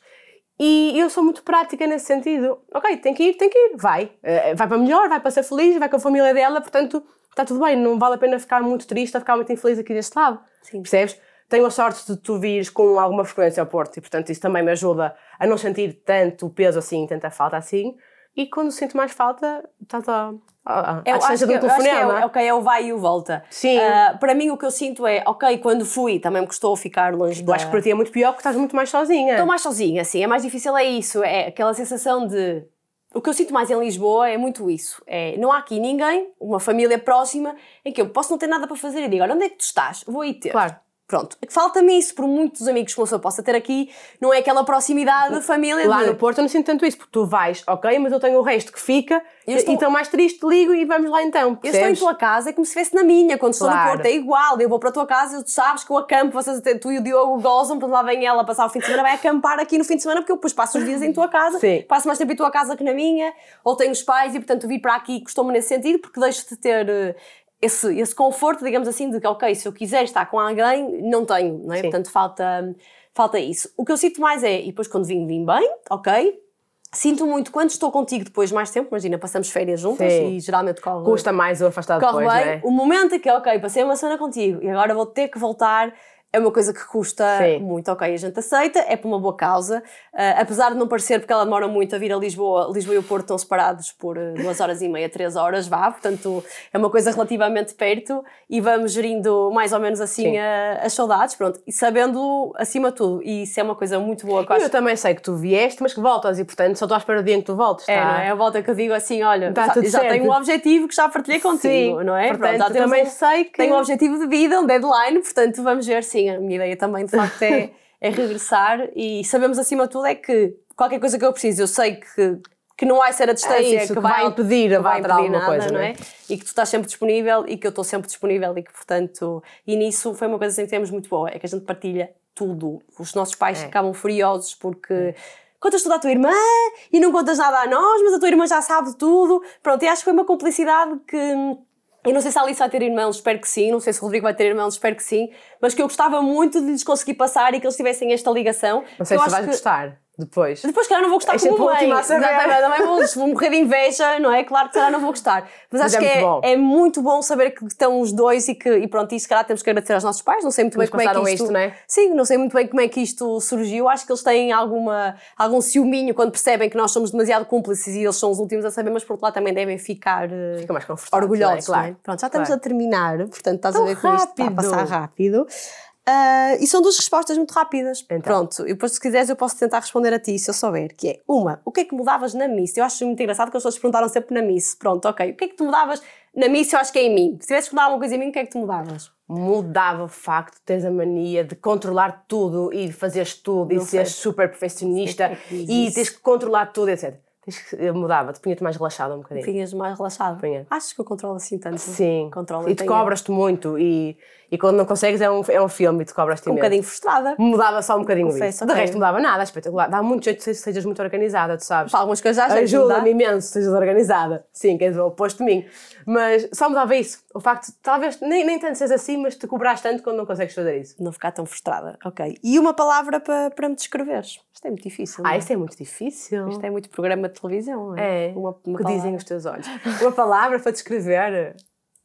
E eu sou muito prática nesse sentido. Ok, tem que ir, tem que ir, vai. Eh, vai para melhor, vai para ser feliz, vai com a família dela, portanto, está tudo bem. Não vale a pena ficar muito triste ou ficar muito infeliz aqui deste lado. Sim. Percebes? Tenho a sorte de tu vires com alguma frequência ao Porto e, portanto, isso também me ajuda a não sentir tanto peso assim, tanta falta assim. E quando sinto mais falta, está à, à Eu acho que, um eu acho que é, telefonema. o- ok, é o vai e o volta. Sim. Ah, para mim o que eu sinto é, ok, quando fui também me custou ficar longe Eu acho que para ti é muito pior porque estás muito mais sozinha. Estou mais sozinha, assim, é mais difícil, é isso, é aquela sensação de. O que eu sinto mais em Lisboa é muito isso. É, não há aqui ninguém, uma família próxima, em que eu posso não ter nada para fazer e digo: olha, onde é que tu estás? Vou aí ter. Claro. Pronto. Falta-me isso, por muitos amigos que uma pessoa possa ter aqui, não é aquela proximidade de família Lá de. no Porto eu não sinto tanto isso, porque tu vais, ok, mas eu tenho o resto que fica Eu estou- estou mais triste, ligo e vamos lá então. Eu estou em percebes? tua casa, é como se estivesse na minha, quando estou no. Porto, é igual. Eu vou para a tua casa, tu sabes que eu acampo, vocês, tu e o Diogo gozam, portanto lá vem ela passar o fim de semana, vai acampar aqui no fim de semana, porque eu depois passo os dias em tua casa, Sim. passo mais tempo em tua casa que na minha, ou tenho os pais e portanto vir para aqui custou-me nesse sentido, porque deixo de ter eh, esse, esse conforto, digamos assim, de que ok, se eu quiser estar com alguém, não tenho, não é? Sim. Portanto falta, falta isso. O que eu sinto mais é, e depois quando vim, vim bem, ok, Sinto muito quando estou contigo depois de mais tempo, imagina, passamos férias juntas Sim. e geralmente corre, Custa mais eu afastar corre depois, bem. não é? O momento em que, ok, passei uma semana contigo e agora vou ter que voltar, é uma coisa que custa Sim. muito. Ok, a gente aceita, é por uma boa causa. Ah, apesar de não parecer, porque ela demora muito a vir a Lisboa, Lisboa e o Porto estão separados por ah, duas horas e meia, três horas, vá. Portanto, é uma coisa relativamente perto e vamos gerindo mais ou menos assim Sim. a- as saudades, pronto. E sabendo, acima de tudo, e isso é uma coisa muito boa que eu acho eu também sei que tu vieste, mas que voltas e portanto só estou à espera do dia em que tu voltes. É, tá? não é? A volta que eu digo assim, olha, Tá já, já tenho um objetivo que já partilhei contigo, Sim, não é? portanto, já também um- sei que- Tenho um objetivo de vida, um deadline, portanto vamos ver, sim, a minha ideia também de facto é, é regressar e sabemos acima de tudo é que qualquer coisa que eu preciso, eu sei que, que não vai ser a distância É isso, que vai impedir a que vai impedir alguma nada, coisa, não é? é? E que tu estás sempre disponível e que eu estou sempre disponível e que portanto, e nisso foi uma coisa assim que temos muito boa, é que a gente partilha tudo. Os nossos pais É. ficavam furiosos porque contas tudo à tua irmã e não contas nada a nós, mas a tua irmã já sabe tudo. Pronto, e acho que foi uma complicidade que. Eu não sei se a Alice vai ter irmãos, espero que sim. Não sei se o Rodrigo vai ter irmãos, espero que sim. Mas que eu gostava muito de lhes conseguir passar e que eles tivessem esta ligação. Não sei se vais que- gostar depois. depois, calhar, não vou gostar É como mãe. Exatamente, também vou, vou morrer de inveja, não é? Claro que calhar não vou gostar. Mas, Mas acho é que muito bom. é, é muito bom saber que estão os dois e que, e pronto, isso se calhar temos que agradecer aos nossos pais. Não sei muito bem como é que isto... isto, não é? Sim, não sei muito bem como é que isto surgiu. Acho que eles têm alguma, algum ciúminho quando percebem que nós somos demasiado cúmplices e eles são os últimos a saber, mas por outro lado também devem ficar... eh, Fica mais orgulhosos, é? é? Pronto, já estamos Claro. a terminar, portanto estás Tão a ver que isto está a passar rápido. Ah, e são duas respostas muito rápidas. Então. Pronto, e depois se quiseres eu posso tentar responder a ti, se eu souber, que é, uma, o que é que mudavas na Miss? Eu acho muito engraçado que as pessoas perguntaram sempre na Miss. Pronto, ok, o que é que tu mudavas na Miss? Eu acho que é em mim. Se tivesses que mudar alguma coisa em mim, o que é que tu mudavas? Mudava o facto de teres a mania de controlar tudo e fazeres tudo Não e seres super perfeccionista diz e tens que controlar tudo, etc. Eu mudava, te punha-te mais relaxada um bocadinho. Vinhas mais relaxado. Punha. Acho que eu controlo assim tanto. Sim. Controlo e te cobras-te muito e, e quando não consegues é um, é um filme e te cobras-te Um imenso. bocadinho frustrada. Mudava só um bocadinho Confesso, isso. De ok. resto mudava nada, espetacular. Dá muito jeito que sejas muito organizada, tu sabes. Para algumas coisas Ajuda-me imenso se sejas organizada. Sim, quer dizer, o oposto de mim. Mas só mudava isso. O facto de talvez nem, nem tanto sejas assim, mas te cobras tanto quando não consegues fazer isso. Não ficar tão frustrada. Ok. E uma palavra para, para me descreveres? Isto é muito difícil. não Ah, é? isso é muito difícil. Isto é muito programa de televisão. É. É, Uma, uma o que palavra. dizem os teus olhos. Uma palavra para descrever.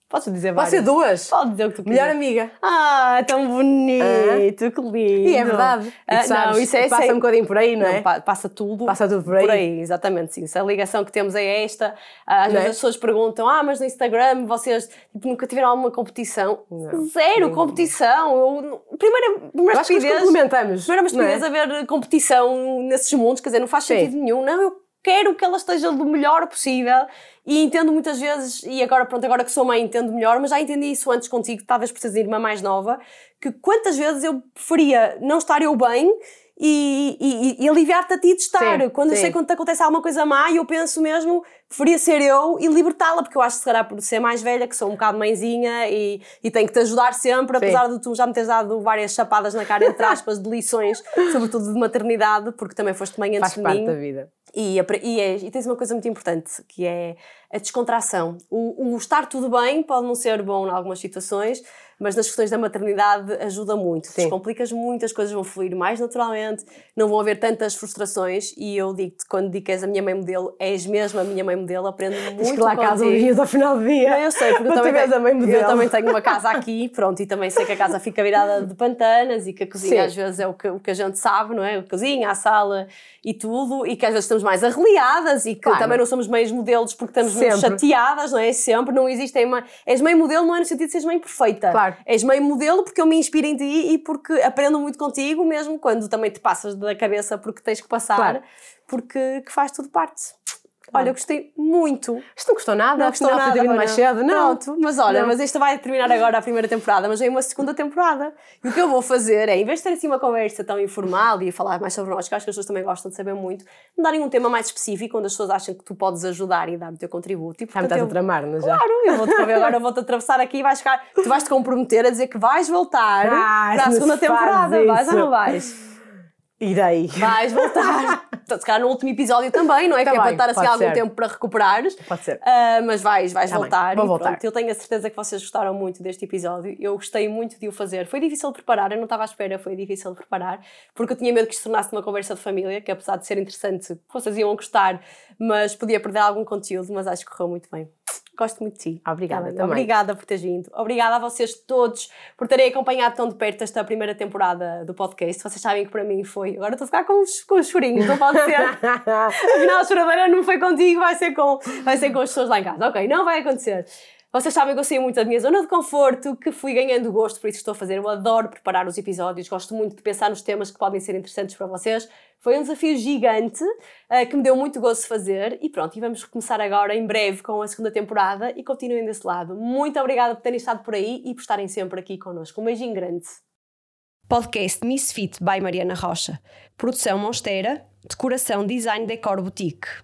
Posso dizer Pode ser várias? duas. Pode dizer o que tu Melhor quiseres. amiga. Ah, tão bonito, que lindo. E é verdade. Ah, E sabes, não, isso é passa isso é- um bocadinho por aí, não, é? Não, pa- passa tudo. Passa tudo por aí. exatamente, sim. Se a ligação que temos é esta, às Não vezes é? as pessoas perguntam: ah, mas no Instagram vocês tipo, nunca tiveram alguma competição? Não. Zero competição. Eu, primeira, Eu primeira acho que nos complementamos. Primeira não é? haver competição nesses mundos, quer dizer, não faz Sim. sentido nenhum. Não, eu quero que ela esteja do melhor possível e entendo muitas vezes, e agora, pronto, agora que sou mãe entendo melhor, mas já entendi isso antes contigo, talvez por seres irmã mais nova, que quantas vezes eu preferia não estar eu bem e, e- e aliviar-te a ti de estar. Sim, quando eu sim. sei quando te acontece alguma coisa má, eu penso mesmo, preferia ser eu e libertá-la, porque eu acho que se calhar por ser mais velha, que sou um bocado mãezinha e, e tenho que te ajudar sempre, Sim. apesar de tu já me teres dado várias chapadas na cara, entre aspas, de lições, sobretudo de maternidade, porque também foste mãe antes Faz de parte mim. da vida. E, e, é- e tens uma coisa muito importante, que é a descontração. O, o estar tudo bem pode não ser bom em algumas situações, mas nas questões da maternidade ajuda muito. Sim. Descomplicas muito, as coisas vão fluir mais naturalmente, não vão haver tantas frustrações. E eu digo-te, quando digo que és a minha mãe modelo, és mesmo a minha mãe modelo, aprendo muito Tens que lá a casa contigo. uns dias ao final do dia. Não, eu sei, porque eu também, tenho, a mãe modelo. eu também tenho uma casa aqui, pronto, e também sei que a casa fica virada de pantanas e que a cozinha Sim. às vezes é o que, o que a gente sabe, não é? A cozinha, a sala e tudo, e que às vezes estamos mais arreliadas e que Claro. também não somos meios modelos porque estamos muito Sempre. chateadas, não é? Sempre, não existem mãe. És mãe modelo não é no sentido de seres mãe perfeita. Claro. És mãe modelo porque eu me inspiro em ti e porque aprendo muito contigo, mesmo quando também te passas da cabeça porque tens que passar, Claro. porque que faz tudo parte. Olha, eu gostei muito Isto não custou nada, não gostou afinal, nada. ter vindo agora. mais cedo. Não. Pronto, mas olha, Não. mas esta vai terminar agora a primeira temporada, mas vem uma segunda temporada. E o que eu vou fazer é, em vez de ter assim uma conversa tão informal e falar mais sobre nós, que acho que as pessoas também gostam de saber muito, me darem um tema mais específico, onde as pessoas acham que tu podes ajudar e dar o teu contributo. E, Já me portanto, estás a tramar, não é já? Claro, eu vou-te ver agora, vou-te atravessar aqui e vais ficar, tu vais te comprometer a dizer que vais voltar Ah, para a se segunda temporada. Vais ou não vais? Irei. Vais voltar. Então, se calhar no último episódio também, não é? que é Também, para estar assim algum ser. tempo para recuperares. Pode ser. Ah, mas vais, vais Tá bem, voltar. vou voltar. pronto, eu tenho a certeza que vocês gostaram muito deste episódio. Eu gostei muito de o fazer. Foi difícil de preparar, eu não estava à espera, foi difícil de preparar, porque eu tinha medo que isto se tornasse uma conversa de família, que apesar de ser interessante, vocês iam gostar, mas podia perder algum conteúdo, mas acho que correu muito bem. Gosto muito de ti. Obrigada bem? também. Obrigada por teres vindo. Obrigada a vocês todos por terem acompanhado tão de perto esta primeira temporada do podcast. Vocês sabem que para mim foi. Agora estou a ficar com os, com os chorinhos, não pode ser. Afinal, a choradeira não foi contigo, vai ser com, vai ser com as pessoas lá em casa. Ok, não vai acontecer. Vocês sabem que eu saí muito da minha zona de conforto, que fui ganhando gosto, por isso estou a fazer. Eu adoro preparar os episódios, gosto muito de pensar nos temas que podem ser interessantes para vocês. Foi um desafio gigante, eh, que me deu muito gosto de fazer. E pronto, e vamos começar agora em breve com a segunda temporada e continuem desse lado. Muito obrigada por terem estado por aí e por estarem sempre aqui connosco. Um beijinho grande. Podcast Misfit by Mariana Rocha. Produção Monsteira. Decoração Design Decor Boutique.